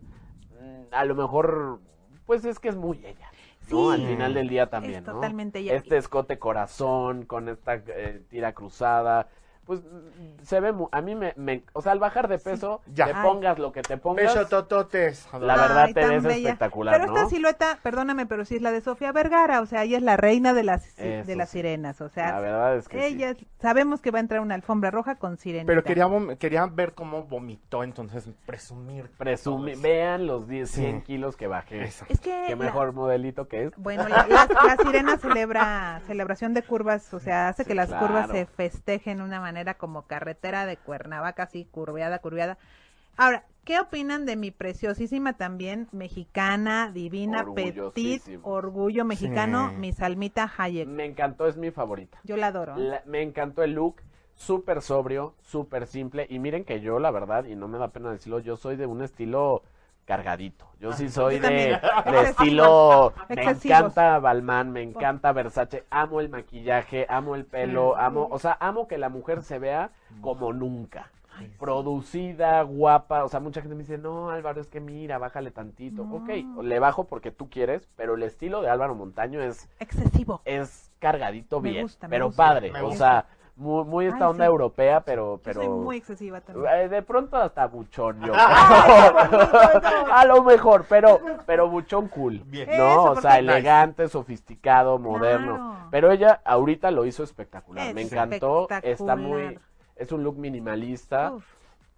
Mm, A lo mejor, pues es que es muy ella. ¿No? Al final del día también, Es ¿no? totalmente ella. Este escote corazón con esta eh, tira cruzada. Pues se ve, mu- a mí me, me- o sea, al bajar de peso, Ya. te Ay. pongas lo que te pongas. Besotototes. La verdad Ay, te ves bella. espectacular, Pero esta silueta, perdóname, pero sí es la de Sofía Vergara, o sea, ella es la reina de las, Eso de las sí. sirenas, o sea, La verdad es que ella sabemos que va a entrar una alfombra roja con sirenita. Pero quería, quería ver cómo vomitó, entonces presumir. Presumi todo vean los 10, 100 Sí. kilos que bajé. Eso. Es que Qué la- mejor modelito que es. Bueno, la, la- la sirena celebra celebración de curvas, o sea, hace Sí, que las curvas se festejen de una manera como carretera de Cuernavaca, así curveada, curveada. Ahora, ¿qué opinan de mi preciosísima también mexicana, divina, petit, orgullo mexicano, Sí. mi Salmita Hayek? Me encantó, es mi favorita. Yo la adoro. La- me encantó el look, súper sobrio, súper simple. Y miren que yo, la verdad, y no me da pena decirlo, yo soy de un estilo cargadito. Yo sí soy Yo de, estilo, me encanta Balmain, me encanta Versace, amo el maquillaje, amo el pelo, amo, o sea, amo que la mujer se vea como nunca. Producida, guapa, o sea, mucha gente me dice, no, Álvaro, es que mira, bájale tantito. No. Ok, le bajo porque tú quieres, pero el estilo de Álvaro Montaño es Excesivo. es cargadito Me bien, gusta, me pero gusta. padre, Me o gusta. sea, muy, muy esta Ay, onda sí. europea, pero, Yo pero soy muy excesiva también. eh, de pronto hasta buchón yo. No. A lo mejor, pero, pero buchón cool, Bien. ¿no? Eso, o sea, elegante, sofisticado, moderno. Claro. Pero ella ahorita lo hizo espectacular, me encantó, está muy, es un look minimalista. Uf,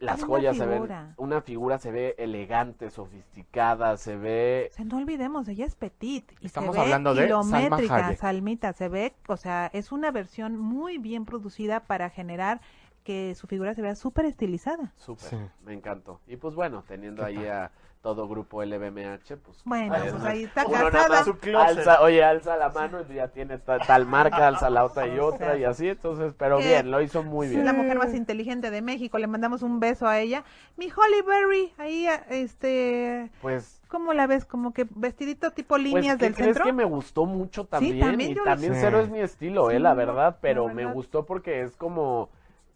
Las joyas se ven, una figura se ve elegante, sofisticada, se ve o sea, no olvidemos, ella es petit y Estamos se ve hablando de Salma kilométrica, Hayek. Salmita, se ve, o sea, es una versión muy bien producida para generar que su figura se vea súper estilizada. súper, Sí. me encantó. Y pues bueno, teniendo ¿Qué ahí a todo grupo LVMH, pues Bueno, ahí pues está. ahí está Uno nada casada. alza, oye, alza la mano y ya tiene ta- tal marca, alza la otra y otra y así, entonces, pero bien, lo hizo muy Es bien. la mujer más inteligente de México, le mandamos un beso a ella. Mi Holly Berry, ahí, este, Pues, ¿cómo la ves? Como que vestidito tipo pues líneas ¿qué del crees centro. que me gustó mucho también? también y yo lo- también Sí. cero es mi estilo, Sí, eh, la verdad, pero la me gustó porque es como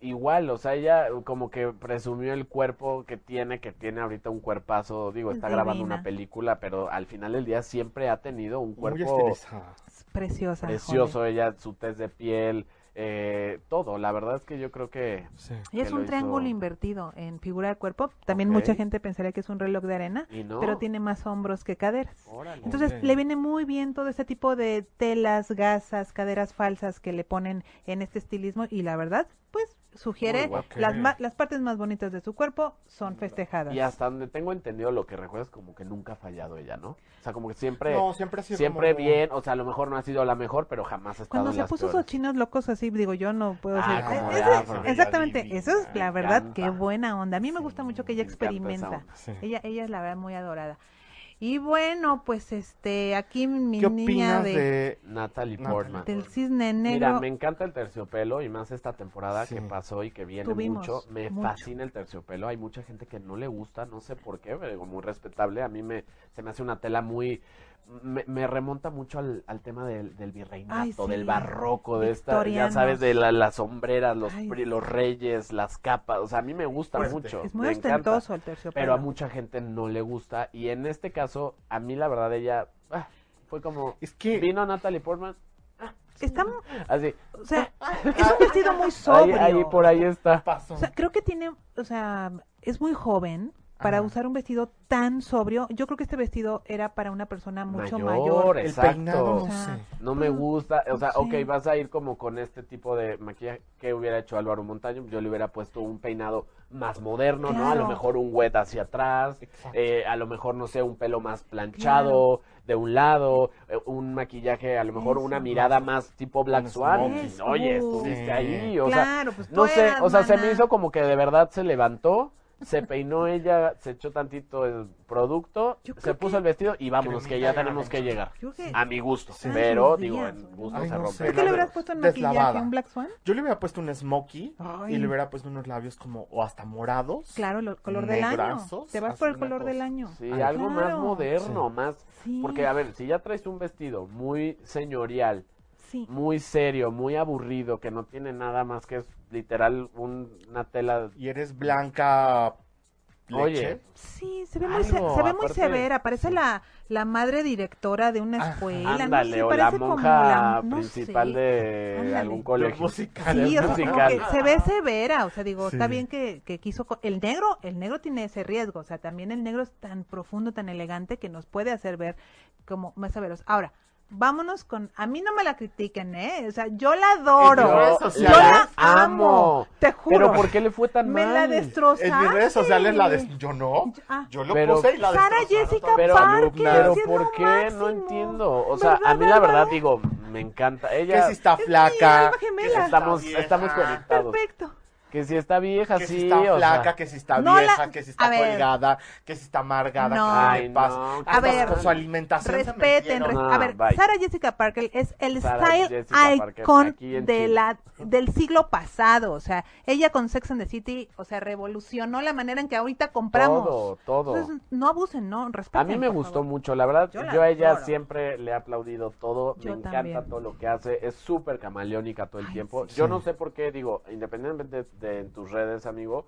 igual, o sea, ella como que presumió el cuerpo que tiene, que tiene ahorita un cuerpazo, digo, Es está grabando una película, pero al final del día siempre ha tenido un cuerpo preciosa. precioso, ella, su test de piel, eh, todo, la verdad es que yo creo que... Sí. Y es un hizo- triángulo invertido en figura de cuerpo. También mucha gente pensaría que es un reloj de arena, no, pero tiene más hombros que caderas. órale. Entonces le viene muy bien todo este tipo de telas, gasas, caderas falsas que le ponen en este estilismo y la verdad, pues sugiere las, ma- las partes más bonitas de su cuerpo son festejadas. Y hasta donde tengo entendido lo que recuerdas como que nunca ha fallado ella, ¿no? O sea, como que siempre, No, siempre ha sido siempre como- bien, o sea, a lo mejor no ha sido la mejor, pero jamás ha estado Cuando en se las puso esos chinos locos así, digo yo no puedo Ah, decir. como eh, exactamente, Divina, eso es la verdad, encanta. qué buena onda. A mí me gusta Sí, mucho que ella me experimenta. Sí. Ella, ella es la verdad muy adorada. Y bueno, pues este, aquí mi ¿Qué niña opinas de, de... Natalie Portman. del cisne Mira, negro. me encanta el terciopelo y más esta temporada Sí. que pasó y que viene Tuvimos mucho. Me mucho. fascina el terciopelo. Hay mucha gente que no le gusta, no sé por qué, pero muy respetable. A mí me se me hace una tela muy me, me remonta mucho al, al tema del, del virreinato, Ay, sí. del barroco, de esta, ya sabes, de la- las sombreras, los, Ay, pri- sí. los reyes, las capas. O sea, a mí me gusta Fuerte. mucho. es muy me encanta. ostentoso el terciopelo. Pero a mucha gente no le gusta. Y en este caso, a mí la verdad, ella ah, fue como. Es que... Vino Natalie Portman, Está, así. o sea, es un vestido muy sobrio. ahí, por ahí está. Pasó. O sea, creo que tiene, o sea, es muy joven para usar un vestido tan sobrio. Yo creo que este vestido era para una persona mucho Mayor, mayor. el exacto. peinado, no O sea, sé. No me gusta, o sea, sí. ok, vas a ir como con este tipo de maquillaje que hubiera hecho Álvaro Montaño, yo le hubiera puesto un peinado más moderno, ¿no? A lo mejor un wet hacia atrás, eh, a lo mejor, no sé, un pelo más planchado de un lado, eh, un maquillaje, a lo mejor una mirada más tipo Black Swan. Oye, estuviste Sí. ahí, o sea, pues no sé, o sea, se me hizo como que de verdad se levantó, se peinó ella, se echó tantito el producto, se puso que- el vestido y vámonos, que ya tenemos que llegar. Que- A mi gusto, Sí. pero Ay, digo, en gusto Ay, se no rompe. sé, ¿Tú qué le hubieras puesto en deslavada. maquillaje? ¿Un Black Swan? Yo le hubiera puesto un smokey Ay. y le hubiera puesto unos labios como o hasta morados. Claro, el color del año. Te vas por el color del año. Sí, Ay, algo más moderno, Sí. más... Sí. Porque, a ver, si ya traes un vestido muy señorial, Sí. muy serio, muy aburrido, que no tiene nada más que es literal un- una tela... Y eres blanca leche. Oye, Sí, se ve muy, se, Algo, se ve muy severa. Parece la, la madre directora de una Ajá. escuela. ándale, no sé, o la parece como monja la- no principal sé. de Ándale. algún colegio. musical. Sí, o sea, como musical. que se ve severa, o sea, digo, está bien que, que quiso, el negro, el negro tiene ese riesgo, o sea, también el negro es tan profundo, tan elegante que nos puede hacer ver como más severos. Ahora, vámonos con, a mí no me la critiquen, ¿eh? O sea, yo la adoro, yo la amo, te juro. Pero ¿por qué le fue tan me mal? la destrozaste. En mis redes sociales la des... Yo no. Ah. Yo lo Pero- puse y la Sara Jessica. Pero, ¿por qué? máximo. No entiendo. O sea, ¿Verdad, a mí la verdad digo, me encanta. Que Ella si está Es mi flaca. que si estamos, estamos conectados. Perfecto. Que si está vieja, que sí, si está o sea. flaca, que si está No vieja, la- que si está a ver. colgada, que si está amargada, No. que Ay, le pasa. no, Hasta ver, con su alimentación Respeten, metieron. res- No, a ver, bye. Sarah Jessica Parker es el Sarah style icon de la del siglo pasado, o sea, ella con Sex and the City, o sea, revolucionó la manera en que ahorita compramos. Todo, todo. Entonces, no abusen, no, respeten. A mí me gustó favor. mucho, la verdad, Yo a ella adoro. siempre le he aplaudido todo, Yo me encanta también. todo lo que hace, es súper camaleónica todo el Ay, tiempo. sí. Yo no sé por qué, digo, independientemente de, en tus redes, amigo,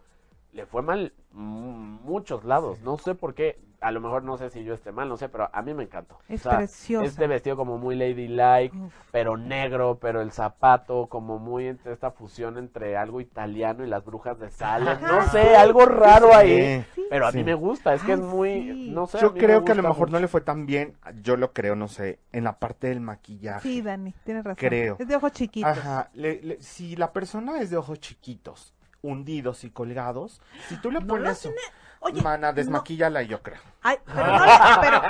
le fue mal muchos lados, no sé por qué, a lo mejor no sé si yo esté mal, no sé, pero a mí me encantó. Es O sea, preciosa. Este vestido como muy ladylike, Uf. pero negro, pero el zapato como muy entre esta fusión entre algo italiano y las brujas de Salem, no sé, algo raro ahí, Sí. pero a Sí. mí me gusta, es que Ay, es muy, sí. no sé. Yo creo que a lo mejor no le fue tan bien, yo lo creo, no sé, en la parte del maquillaje. Sí, Dani, tienes razón. Creo. Es de ojos chiquitos. Ajá, le- le- si la persona es de ojos chiquitos, hundidos y colgados, si tú le No pones un- Oye, mana, no- desmaquíllala yo creo. Ay, pero no, le, pero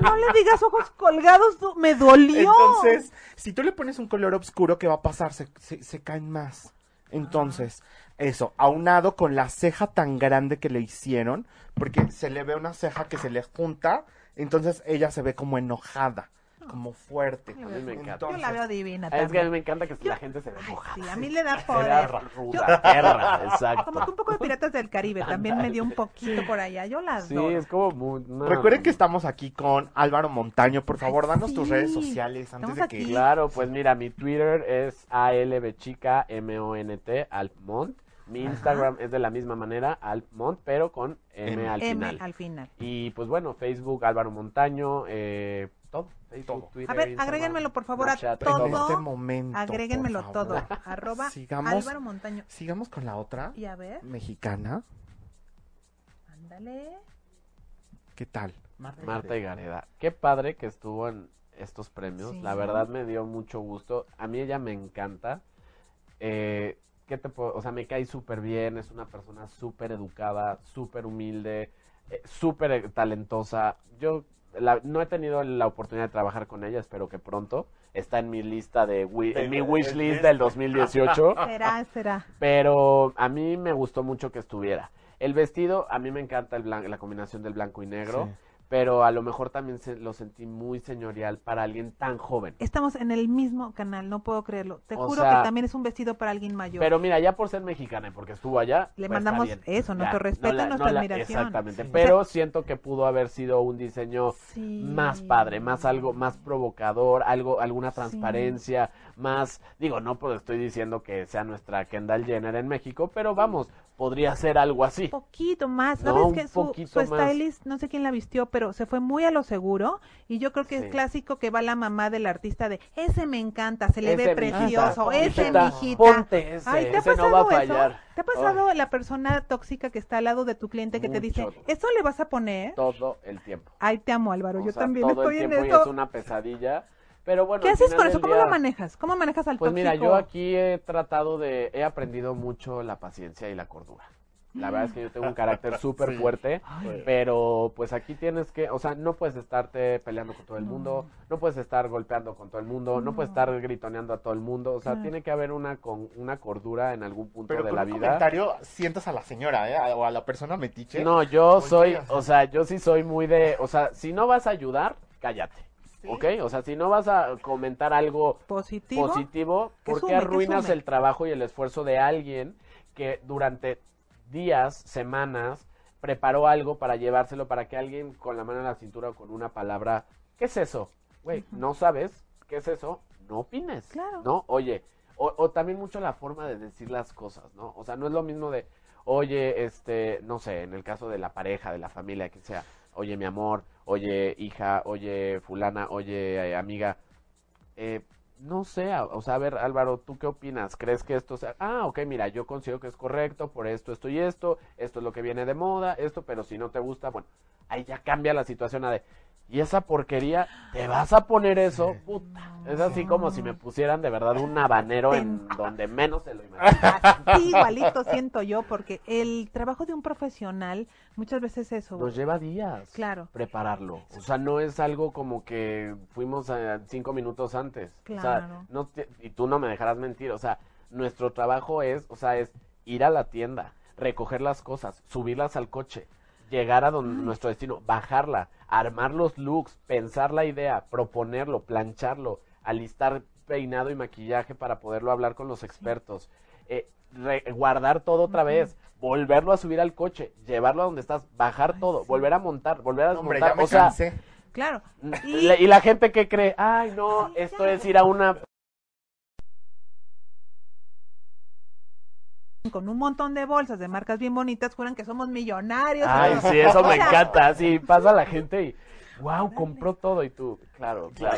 no le digas ojos colgados, me dolió. Entonces, si tú le pones un color oscuro, ¿qué va a pasar? Se, se- se caen más. Entonces, eso, aunado con la ceja tan grande que le hicieron, porque se le ve una ceja que se le junta, entonces ella se ve como enojada, como fuerte. A mí me encanta. Yo la veo divina Es que a mí me encanta que Yo- la gente se ve Ay, mojada. sí, a mí le da poder. vea ruda, perra, exacto. Como que un poco de Piratas del Caribe también me dio un poquito por allá. Yo la Sí, es como muy... no, Recuerden que estamos aquí con Álvaro Montaño. Por favor, Ay, danos tus redes sociales antes Estamos de que... aquí. Claro, pues mira, mi Twitter es ALBchica, M-O-N-T, Alpmont. Mi Instagram es de la misma manera, Alpmont, pero con M, M. al M final. al final. Y pues bueno, Facebook, Álvaro Montaño, eh. Facebook, Todo. Twitter, A ver, Instagram, agréguenmelo por favor a todo. En este momento, Agréguenmelo todo. Arroba Sigamos. Álvaro Montaño. Sigamos con la otra Y a ver, mexicana. ándale. ¿Qué tal? Marta y Gareda. Qué padre que estuvo en estos premios. Sí. La verdad me dio mucho gusto. A mí ella me encanta. Eh, ¿qué te puedo? O sea, me cae súper bien. Es una persona súper educada, súper humilde, eh, súper talentosa. Yo la- no he tenido la oportunidad de trabajar con ella. Espero que pronto. Está en mi lista de, wi- en mi wish list del 2018. Será, será. pero a mí me gustó mucho que estuviera. El vestido, a mí me encanta el blan- la combinación del blanco y negro, Sí. Pero a lo mejor también se, lo sentí muy señorial para alguien tan joven. Estamos en el mismo canal, no puedo creerlo. Te O juro sea, que también es un vestido para alguien mayor. Pero mira, ya por ser mexicana y porque estuvo allá, Le pues, mandamos eso, nuestro Ya, respeto y la- nuestra la- admiración. Exactamente, Sí. pero siento que pudo haber sido un diseño Sí. más padre, más algo más provocador, algo alguna Sí. transparencia, más digo, no pues estoy diciendo que sea nuestra Kendall Jenner en México, pero vamos, podría ser algo así. Un poquito más. No, ¿Sabes un que su, su stylist, no sé quién la vistió, pero se fue muy a lo seguro. Y yo creo que Sí. es clásico que va la mamá del artista de, ese me encanta, se le ve precioso, ese mijita, mijita. Ponte ese, Ay, ¿te ha pasado no va a eso? ¿Te ha pasado la persona tóxica que está al lado de tu cliente que te dice. ¿eso le vas a poner? Todo el tiempo. Ay, te amo, Álvaro. O yo sea, también todo estoy el en tiempo y es una pesadilla. Pero bueno, ¿Qué al haces con eso? ¿Cómo día- lo manejas? ¿Cómo manejas al Pues mira, yo aquí he tratado de, he aprendido mucho la paciencia y la cordura. La verdad es que yo tengo un carácter súper Sí. fuerte, Ay. pero pues aquí tienes que, o sea, no puedes estarte peleando con todo el mundo, no puedes estar golpeando con todo el mundo, no, puedes estar gritoneando a todo el mundo, o sea, Claro. tiene que haber una con una cordura en algún punto Pero de con la un vida. comentario sientas a la señora, ¿eh? O a la persona metiche. No, yo soy, o sea, yo sí soy muy de, o sea, si no vas a ayudar, cállate. Sí. ¿Ok? O sea, si no vas a comentar algo Positivo. positivo, ¿por qué arruinas el trabajo y el esfuerzo de alguien que durante días, semanas, preparó algo para llevárselo para que alguien con la mano en la cintura o con una palabra, ¿qué es eso? Güey, ¿no sabes qué es eso? No opines. Claro. ¿No? Oye, o, o también mucho la forma de decir las cosas, ¿no? O sea, no es lo mismo de, oye, este, no sé, en el caso de la pareja, de la familia, que sea, oye, mi amor, oye, hija, oye, fulana, oye, eh, amiga, eh, no sé, o sea, a ver, Álvaro, ¿tú qué opinas? ¿Crees que esto sea, ah, ok, mira, yo considero que es correcto por esto, esto y esto, esto es lo que viene de moda, esto, pero si no te gusta, bueno, ahí ya cambia la situación a de, y esa porquería, ¿te vas a poner eso? Puta, es así como si me pusieran de verdad un habanero en donde menos se lo imaginas. Así igualito siento yo, porque el trabajo de un profesional muchas veces es eso. Nos lleva días Claro. prepararlo. O sea, no es algo como que fuimos a cinco minutos antes. O sea, Claro. no te- y tú no me dejarás mentir. O sea, nuestro trabajo es, o sea, es ir a la tienda, recoger las cosas, subirlas al coche, llegar a donde, nuestro destino, bajarla, armar los looks, pensar la idea, proponerlo, plancharlo, alistar peinado y maquillaje para poderlo hablar con los expertos, eh, re- guardar todo otra vez, volverlo a subir al coche, llevarlo a donde estás, bajar todo, volver a montar, volver a Hombre, desmontar. ya me o sea, cansé. Claro. y... Y- la, y la gente que cree, ay no, esto ya. es ir a una con un montón de bolsas de marcas bien bonitas, juran que somos millonarios. Ay, pero- sí, eso o me sea, encanta. Sí, pasa la gente y, wow, compró todo. Y tú, claro, claro.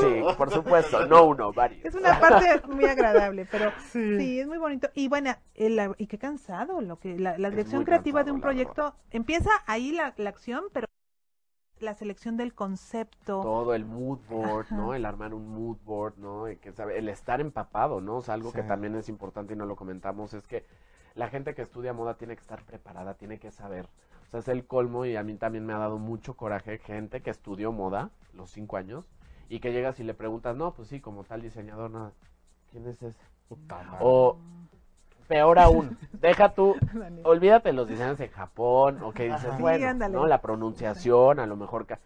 Sí, por supuesto. No uno, varios. Es una parte muy agradable, pero sí. es muy bonito. Y bueno, el- y qué cansado, lo que la, dirección creativa de un proyecto empieza ahí la, la acción, pero la selección del concepto. Todo el mood board, Ajá. ¿no? El armar un mood board, ¿no? Y que sabe, el estar empapado, ¿no? O sea, algo que también es importante y no lo comentamos es que la gente que estudia moda tiene que estar preparada, tiene que saber. O sea, es el colmo y a mí también me ha dado mucho coraje gente que estudió moda los cinco años y que llegas y le preguntas, no, pues sí, como tal diseñador, nada. ¿Quién es ese? O peor aún, deja tú, olvídate de los diseños en Japón, o que dices. Sí, bueno, ándale. ¿no? La pronunciación, a lo mejor ca-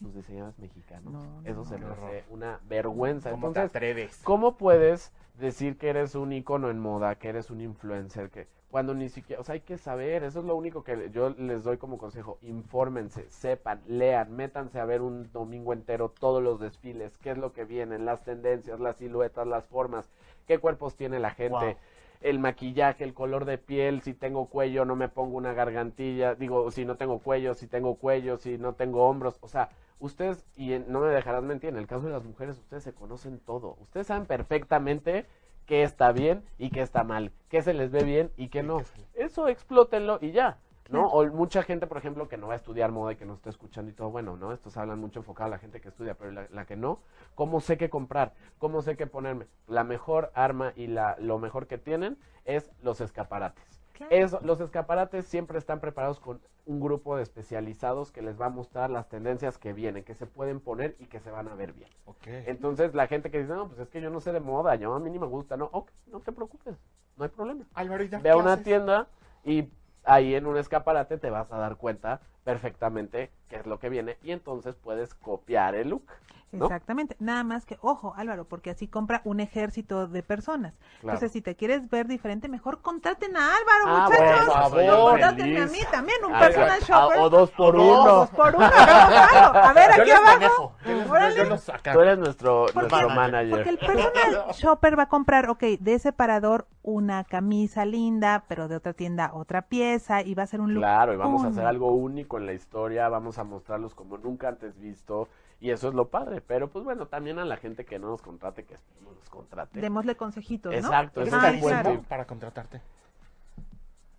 los diseñadores mexicanos. No, no, Eso se me hace una vergüenza. ¿Cómo te Entonces, atreves? ¿cómo puedes decir que eres un icono en moda, que eres un influencer, que cuando ni siquiera, o sea, hay que saber, eso es lo único que yo les doy como consejo, infórmense, sepan, lean, métanse a ver un domingo entero todos los desfiles, qué es lo que vienen, las tendencias, las siluetas, las formas, qué cuerpos tiene la gente, Wow. El maquillaje, el color de piel, si tengo cuello, no me pongo una gargantilla, digo, si no tengo cuello, si tengo cuello, si no tengo hombros, o sea, ustedes, y en- no me dejarás mentir, en el caso de las mujeres, ustedes se conocen todo, ustedes saben perfectamente qué está bien y qué está mal, qué se les ve bien y qué no. Eso explótenlo y ya. ¿No? O mucha gente, por ejemplo, que no va a estudiar moda y que no está escuchando y todo, bueno, ¿no? Estos hablan mucho enfocado a la gente que estudia, pero la, la que no, ¿cómo sé qué comprar? ¿Cómo sé qué ponerme? La mejor arma y la, lo mejor que tienen es los escaparates. Claro. Eso, los escaparates siempre están preparados con un grupo de especializados que les va a mostrar las tendencias que vienen, que se pueden poner y que se van a ver bien. Entonces, la gente que dice, no, pues es que yo no sé de moda, yo a mí ni me gusta, no, ok, no te preocupes, no hay problema. Álvaro, ¿y ya Ve a una haces? tienda y ahí en un escaparate te vas a dar cuenta perfectamente qué es lo que viene y entonces puedes copiar el look. ¿No? Exactamente. Nada más que, ojo, Álvaro, porque así compra un ejército de personas. Claro. Entonces, si te quieres ver diferente, mejor contraten a Álvaro, Ah, muchachos. bueno, favor, no contraten a mí también, un Ah, personal ah, shopper. o dos por O dos, uno. Dos por uno, claro. A ver, Yo aquí les abajo. manejo. Yo yo. Tú eres nuestro, Porque- nuestro manager. Porque el personal shopper va a comprar, ok, de ese parador una camisa linda, pero de otra tienda otra pieza y va a ser un look. Claro, y vamos a hacer único. algo único en la historia, vamos a mostrarlos como nunca antes visto, y eso es lo padre. Pero pues bueno, también a la gente que no nos contrate, que no nos contrate. Démosle consejitos, ¿no? Exacto, ¿Eres ese es para contratarte?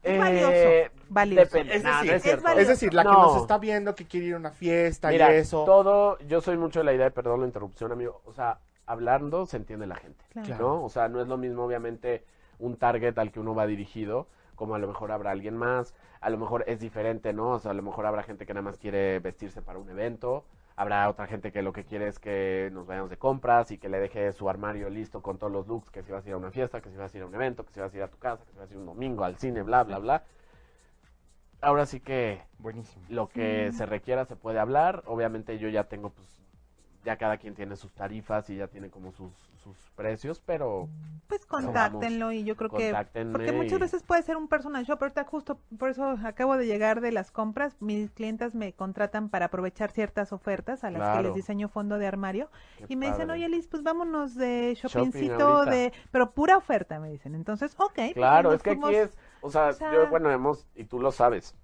Es Eh, valioso, valioso. Depende. Es No, no decir, es valioso. Es decir, la que No. nos está viendo que quiere ir a una fiesta Mira, y eso. todo, yo soy mucho de la idea, de, perdón la interrupción, amigo, o sea, hablando se entiende la gente, Claro. ¿no? O sea, no es lo mismo, obviamente, un target al que uno va dirigido, como a lo mejor habrá alguien más, a lo mejor es diferente, ¿no? O sea, a lo mejor habrá gente que nada más quiere vestirse para un evento, habrá otra gente que lo que quiere es que nos vayamos de compras y que le deje su armario listo con todos los looks, que si vas a ir a una fiesta, que si vas a ir a un evento, que si vas a ir a tu casa, que si vas a ir un domingo al cine, bla, bla, bla. Ahora sí que Buenísimo. lo que se requiera se puede hablar. Obviamente yo ya tengo, pues, ya cada quien tiene sus tarifas y ya tiene como sus, sus precios, pero Pues contáctenlo y yo creo que porque muchas y- veces puede ser un personal shopper, ahorita justo por eso acabo de llegar de las compras, mis clientas me contratan para aprovechar ciertas ofertas a las que les diseño fondo de armario qué y me dicen. "Oye, Liz, pues vámonos de Shopping shoppingcito de pero pura oferta", me dicen. Entonces, ok. pues, Claro, es que fuimos- aquí es, o sea, o sea- yo, bueno, hemos, y tú lo sabes,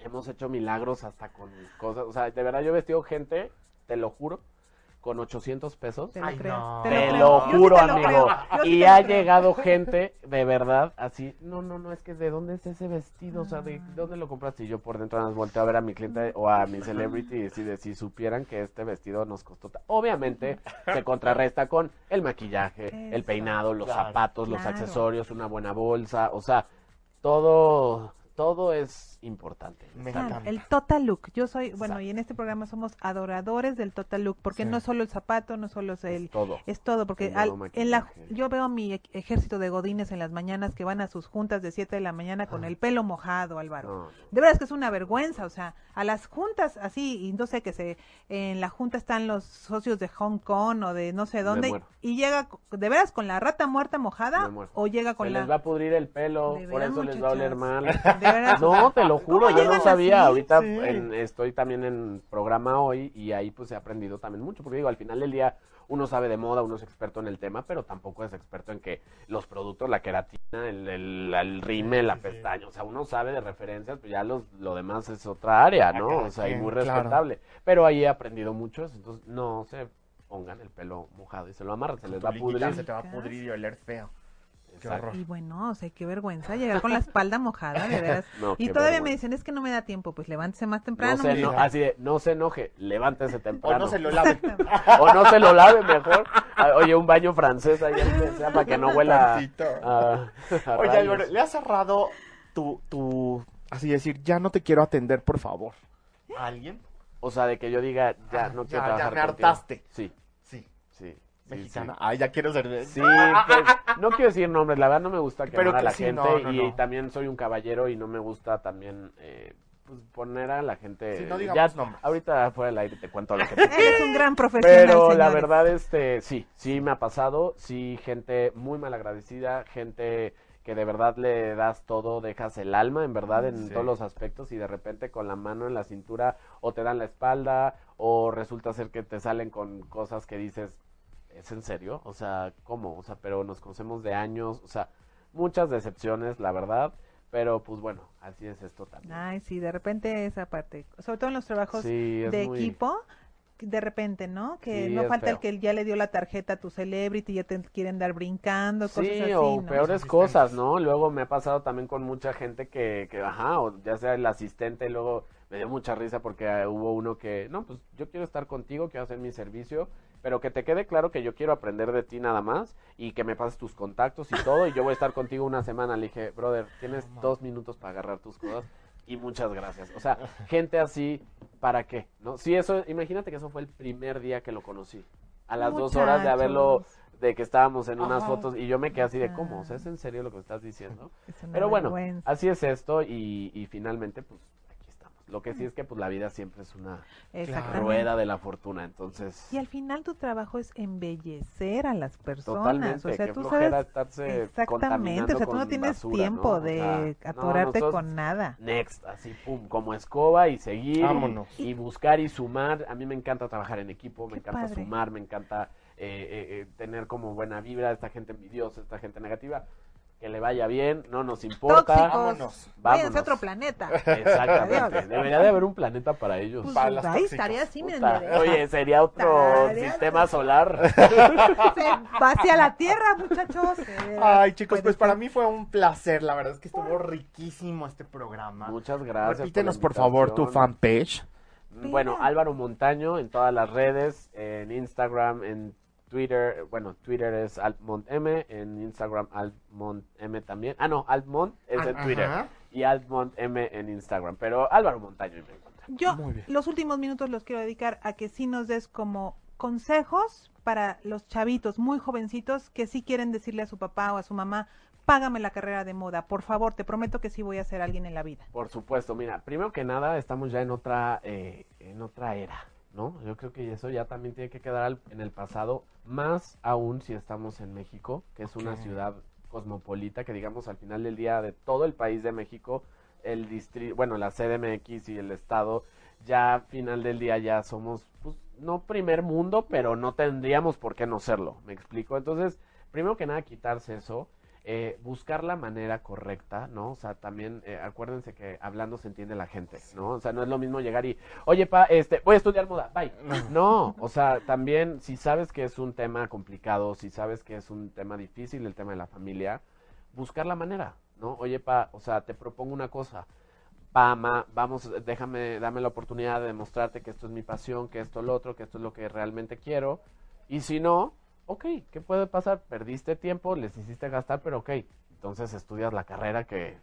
hemos hecho milagros hasta con cosas, o sea, de verdad yo he vestido gente, te lo juro, con 800 pesos. Te lo Ay, creo. no. Te Te creo. lo Yo sí juro, te lo amigo. sí Y ha creo. llegado gente, de verdad, así, no, no, no, es que ¿de dónde es ese vestido? O sea, ¿de dónde lo compraste? Y yo por dentro nos volteo a ver a mi cliente o a mi celebrity y decir, si supieran que este vestido nos costó... ta-". Obviamente se contrarresta con el maquillaje, el peinado, los Claro. zapatos, los Claro. accesorios, una buena bolsa, o sea, todo todo es importante. Me el total look. Yo soy, bueno, Exacto. y en este programa somos adoradores del total look, porque Sí. no solo el zapato, no solo es el, Es todo. es todo, porque al- en la, yo veo a mi ej- ejército de godines en las mañanas que van a sus juntas de 7 de la mañana con el pelo mojado, Álvaro. De verdad es que es una vergüenza, o sea, a las juntas así, y no sé que se, en la junta están los socios de Hong Kong o de no sé dónde, y llega, de veras, con la rata muerta mojada, o llega con Se la... les va a pudrir el pelo, De por eso les va a oler mal. De veras, No, te lo juro, ¿Cómo yo no sabía. así? Ahorita Sí. en- estoy también en programa hoy y ahí pues he aprendido también mucho, porque digo, al final del día uno sabe de moda, uno es experto en el tema, pero tampoco es experto en que los productos, la queratina, el, el, el rímel, la pestaña, o sea, uno sabe de referencias, pues ya los, lo demás es otra área, Ya ¿no? O sea, y muy claro. respetable. Pero ahí he aprendido mucho, eso, entonces no se pongan el pelo mojado y se lo amarran, se les va a pudrir. Se te va a pudrir y oler feo. Exacto. Y bueno, o sea, qué vergüenza llegar con la espalda mojada, de veras. No, y todavía me dicen, es que no me da tiempo, pues levántese más temprano. No se, así de, no se enoje, levántese O temprano. no se lo lave. O no se lo lave mejor. Ah, Oye, un baño francés ahí aunque sea para que no huela Tantito. a, a Oye. Álvaro, le has cerrado tu, tu, así decir, ya no te quiero atender, por favor. ¿A alguien? O sea, de que yo diga, ya Ah, no ya, quiero ya trabajar me contigo. hartaste. Sí. Sí, Mexicana. Sí, Ay, ya quiero ser. Sí, pues, no quiero decir nombres, la verdad no me gusta quemar Pero a la sí, gente no, no, y no. también soy un caballero y no me gusta también eh, pues, poner a la gente... Sí, no digamos ya, nombres. Ahorita fuera del aire te cuento lo que te Él es un gran profesional, Pero la verdad, este, sí, sí me ha pasado, sí, gente muy mal agradecida, gente que de verdad le das todo, dejas el alma, en verdad, en Sí. todos los aspectos, y de repente con la mano en la cintura, o te dan la espalda, o resulta ser que te salen con cosas que dices, ¿es en serio? O sea, ¿cómo? O sea, pero nos conocemos de años, o sea, muchas decepciones, la verdad, pero pues bueno, así es esto también. Ay, sí, de repente esa parte, sobre todo en los trabajos Sí, de muy- equipo, de repente, ¿no? Que Sí, no falta el que ya le dio la tarjeta a tu celebrity y ya te quieren dar brincando, cosas Sí, así, o ¿no? peores cosas, ¿no? Luego me ha pasado también con mucha gente que, que, ajá, o ya sea el asistente, luego me dio mucha risa porque eh, hubo uno que, no, pues yo quiero estar contigo, quiero hacer mi servicio, pero que te quede claro que yo quiero aprender de ti nada más y que me pases tus contactos y todo y yo voy a estar contigo una semana. Le dije, brother, tienes dos minutos para agarrar tus cosas y muchas gracias. O sea, gente así, ¿para qué? ¿No? Sí, eso, imagínate que eso fue el primer día que lo conocí. A las dos horas de haberlo de que estábamos en unas fotos y yo me quedé así de Ah. cómo, o sea, ¿es en serio lo que estás diciendo? es Pero bueno, vergüenza. así es esto y, y finalmente pues. Lo que sí es que pues la vida siempre es una rueda de la fortuna, entonces Y al final tu trabajo es embellecer a las personas. totalmente, o sea, tú sabes estarse exactamente, o sea, tú no tienes basura, tiempo ¿no? O de sea, atorarte con nada. Next, así pum, como escoba y seguir y- Vámonos. Y, buscar y sumar. A mí me encanta trabajar en equipo, me Qué encanta padre. sumar, me encanta eh, eh, eh, tener como buena vibra, esta gente envidiosa, esta gente negativa. Que le vaya bien, no nos importa. Tóxicos. Vámonos. Váyanse a Vámonos. otro planeta. Exactamente. Adiós. Debería de haber un planeta para ellos. Pues, Para ahí estaría así, miren. Oye, sería otro Estaría- sistema solar. Se va hacia la Tierra, muchachos. Ay, chicos, Puede pues para mí fue un placer. La verdad es que estuvo riquísimo este programa. Muchas gracias. Repítenos, la por favor, tu fanpage. Bueno. Álvaro Montaño en todas las redes, en Instagram, en Twitter, bueno, Twitter es AltmontM, en Instagram AltmontM también. Ah, no, Altmont es en Ajá. Twitter y AltmontM en Instagram, pero Álvaro Montaño me encuentra. Yo los últimos minutos los quiero dedicar a que sí nos des como consejos para los chavitos muy jovencitos que sí quieren decirle a su papá o a su mamá, págame la carrera de moda, por favor, te prometo que sí voy a ser alguien en la vida. Por supuesto, mira, primero que nada estamos ya en otra, eh, en otra era, ¿no? Yo creo que eso ya también tiene que quedar en el pasado, más aún si estamos en México, que es una ciudad cosmopolita, que digamos al final del día de todo el país de México, el distrito, bueno, la CDMX y el estado, ya al final del día ya somos, pues, no primer mundo, pero no tendríamos por qué no serlo, ¿me explico? Entonces, primero que nada quitarse eso, eh, buscar la manera correcta, ¿no? O sea, también eh, acuérdense que hablando se entiende la gente, ¿no? O sea, no es lo mismo llegar y, oye, pa, este, voy a estudiar moda, bye. No, o sea, también si sabes que es un tema complicado, si sabes que es un tema difícil, el tema de la familia, buscar la manera, ¿no? Oye, pa, o sea, te propongo una cosa. Pa, ma, vamos, déjame, dame la oportunidad de demostrarte que esto es mi pasión, que esto es lo otro, que esto es lo que realmente quiero. Y si no, ok, ¿qué puede pasar? Perdiste tiempo, les hiciste gastar, pero ok, entonces estudias la carrera que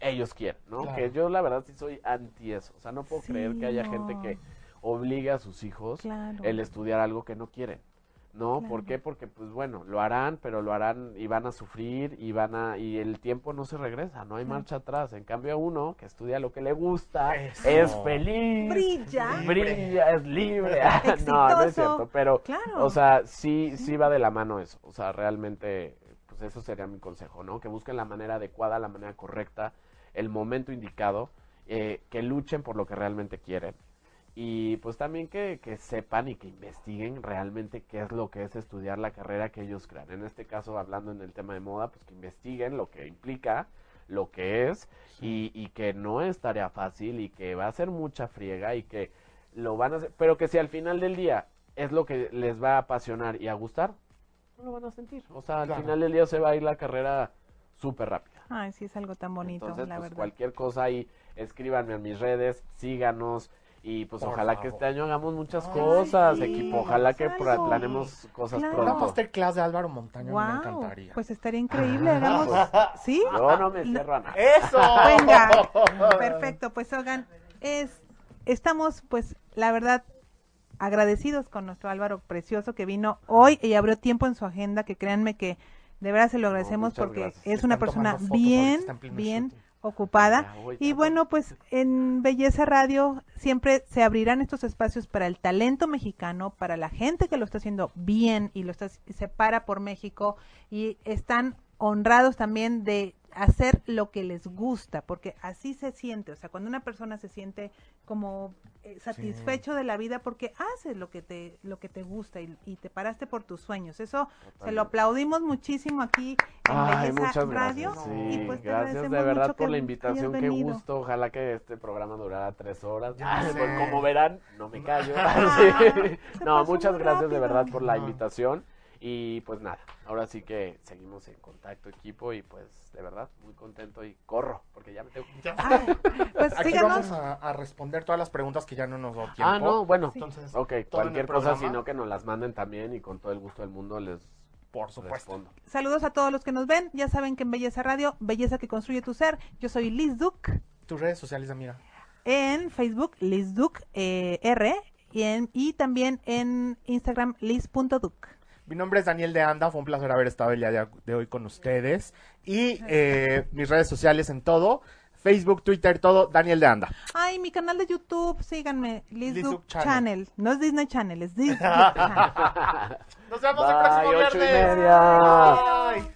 ellos quieren, ¿no? Claro. Que yo la verdad sí soy anti eso. O sea, no puedo Sí, creer que haya no. gente que obligue a sus hijos Claro. el estudiar algo que no quieren. ¿No? ¿Por qué? Porque, pues bueno, lo harán, pero lo harán y van a sufrir y van a... Y el tiempo no se regresa, no hay Claro. marcha atrás. En cambio, uno que estudia lo que le gusta, Eso. es feliz, Brilla. brilla, es libre. no, no es cierto, pero... Claro. O sea, sí, sí va de la mano eso. O sea, realmente, pues eso sería mi consejo, ¿no? Que busquen la manera adecuada, la manera correcta, el momento indicado, eh, que luchen por lo que realmente quieren. Y pues también que, que sepan y que investiguen realmente qué es lo que es estudiar la carrera que ellos crean. En este caso, hablando en el tema de moda, pues que investiguen lo que implica, lo que es, y, y que no es tarea fácil y que va a ser mucha friega y que lo van a hacer, pero que si al final del día es lo que les va a apasionar y a gustar, no lo van a sentir. O sea, al Claro. final del día se va a ir la carrera súper rápida. Ay, sí, es algo tan bonito, Entonces, la pues verdad. cualquier cosa ahí, escríbanme en mis redes, síganos. Y pues Por ojalá que este año hagamos muchas Ay, cosas, sí, equipo. Ojalá que algo. planeemos cosas Claro. Una pronto. masterclass de Álvaro Montaño me encantaría. pues estaría increíble, hagamos, ¿sí? Yo no me cierro a nada. ¡Eso! Venga, perfecto, pues oigan, es, estamos pues la verdad agradecidos con nuestro Álvaro Precioso que vino hoy y abrió tiempo en su agenda, que créanme que de verdad se lo agradecemos porque gracias. es una persona bien, bien shooting. Ocupada. Y bueno, pues en Belleza Radio siempre se abrirán estos espacios para el talento mexicano, para la gente que lo está haciendo bien y lo está, se para por México y están honrados también de hacer lo que les gusta, porque así se siente, o sea, cuando una persona se siente como eh, satisfecho de la vida porque haces lo que te lo que te gusta y, y te paraste por tus sueños. Eso se lo aplaudimos muchísimo aquí en Ay, Belleza Radio gracias. y pues te gracias de verdad mucho por la invitación. Qué gusto. Ojalá que este programa durara tres horas. Ya Ay, sé. pues, como verán, no me callo. Ah, Sí. No, muchas gracias de verdad por la No. invitación. Y pues nada, ahora sí que seguimos en contacto equipo y pues de verdad muy contento y corro porque ya me tengo que... Ay, pues Aquí síganos. vamos a, a responder todas las preguntas que ya no nos dio tiempo. Ah, no, bueno. Entonces, Ok, cualquier cosa, sino que nos las manden también y con todo el gusto del mundo les por supuesto. respondo. Saludos a todos los que nos ven. Ya saben que en Belleza Radio, Belleza que construye tu ser. Yo soy Liz Duke. Tus redes sociales, amiga. En Facebook, Liz Duke eh, R. Y, en- y también en Instagram, Liz.duke. Mi nombre es Daniel de Anda, fue un placer haber estado el día de, hoy con ustedes. Y eh, mis redes sociales en todo, Facebook, Twitter, todo, Daniel de Anda. Ay, mi canal de YouTube, síganme, Liz, Liz Duke Duke Channel. Channel. No es Disney Channel, es Duke Channel. Nos vemos el próximo Bye, ocho y viernes. media.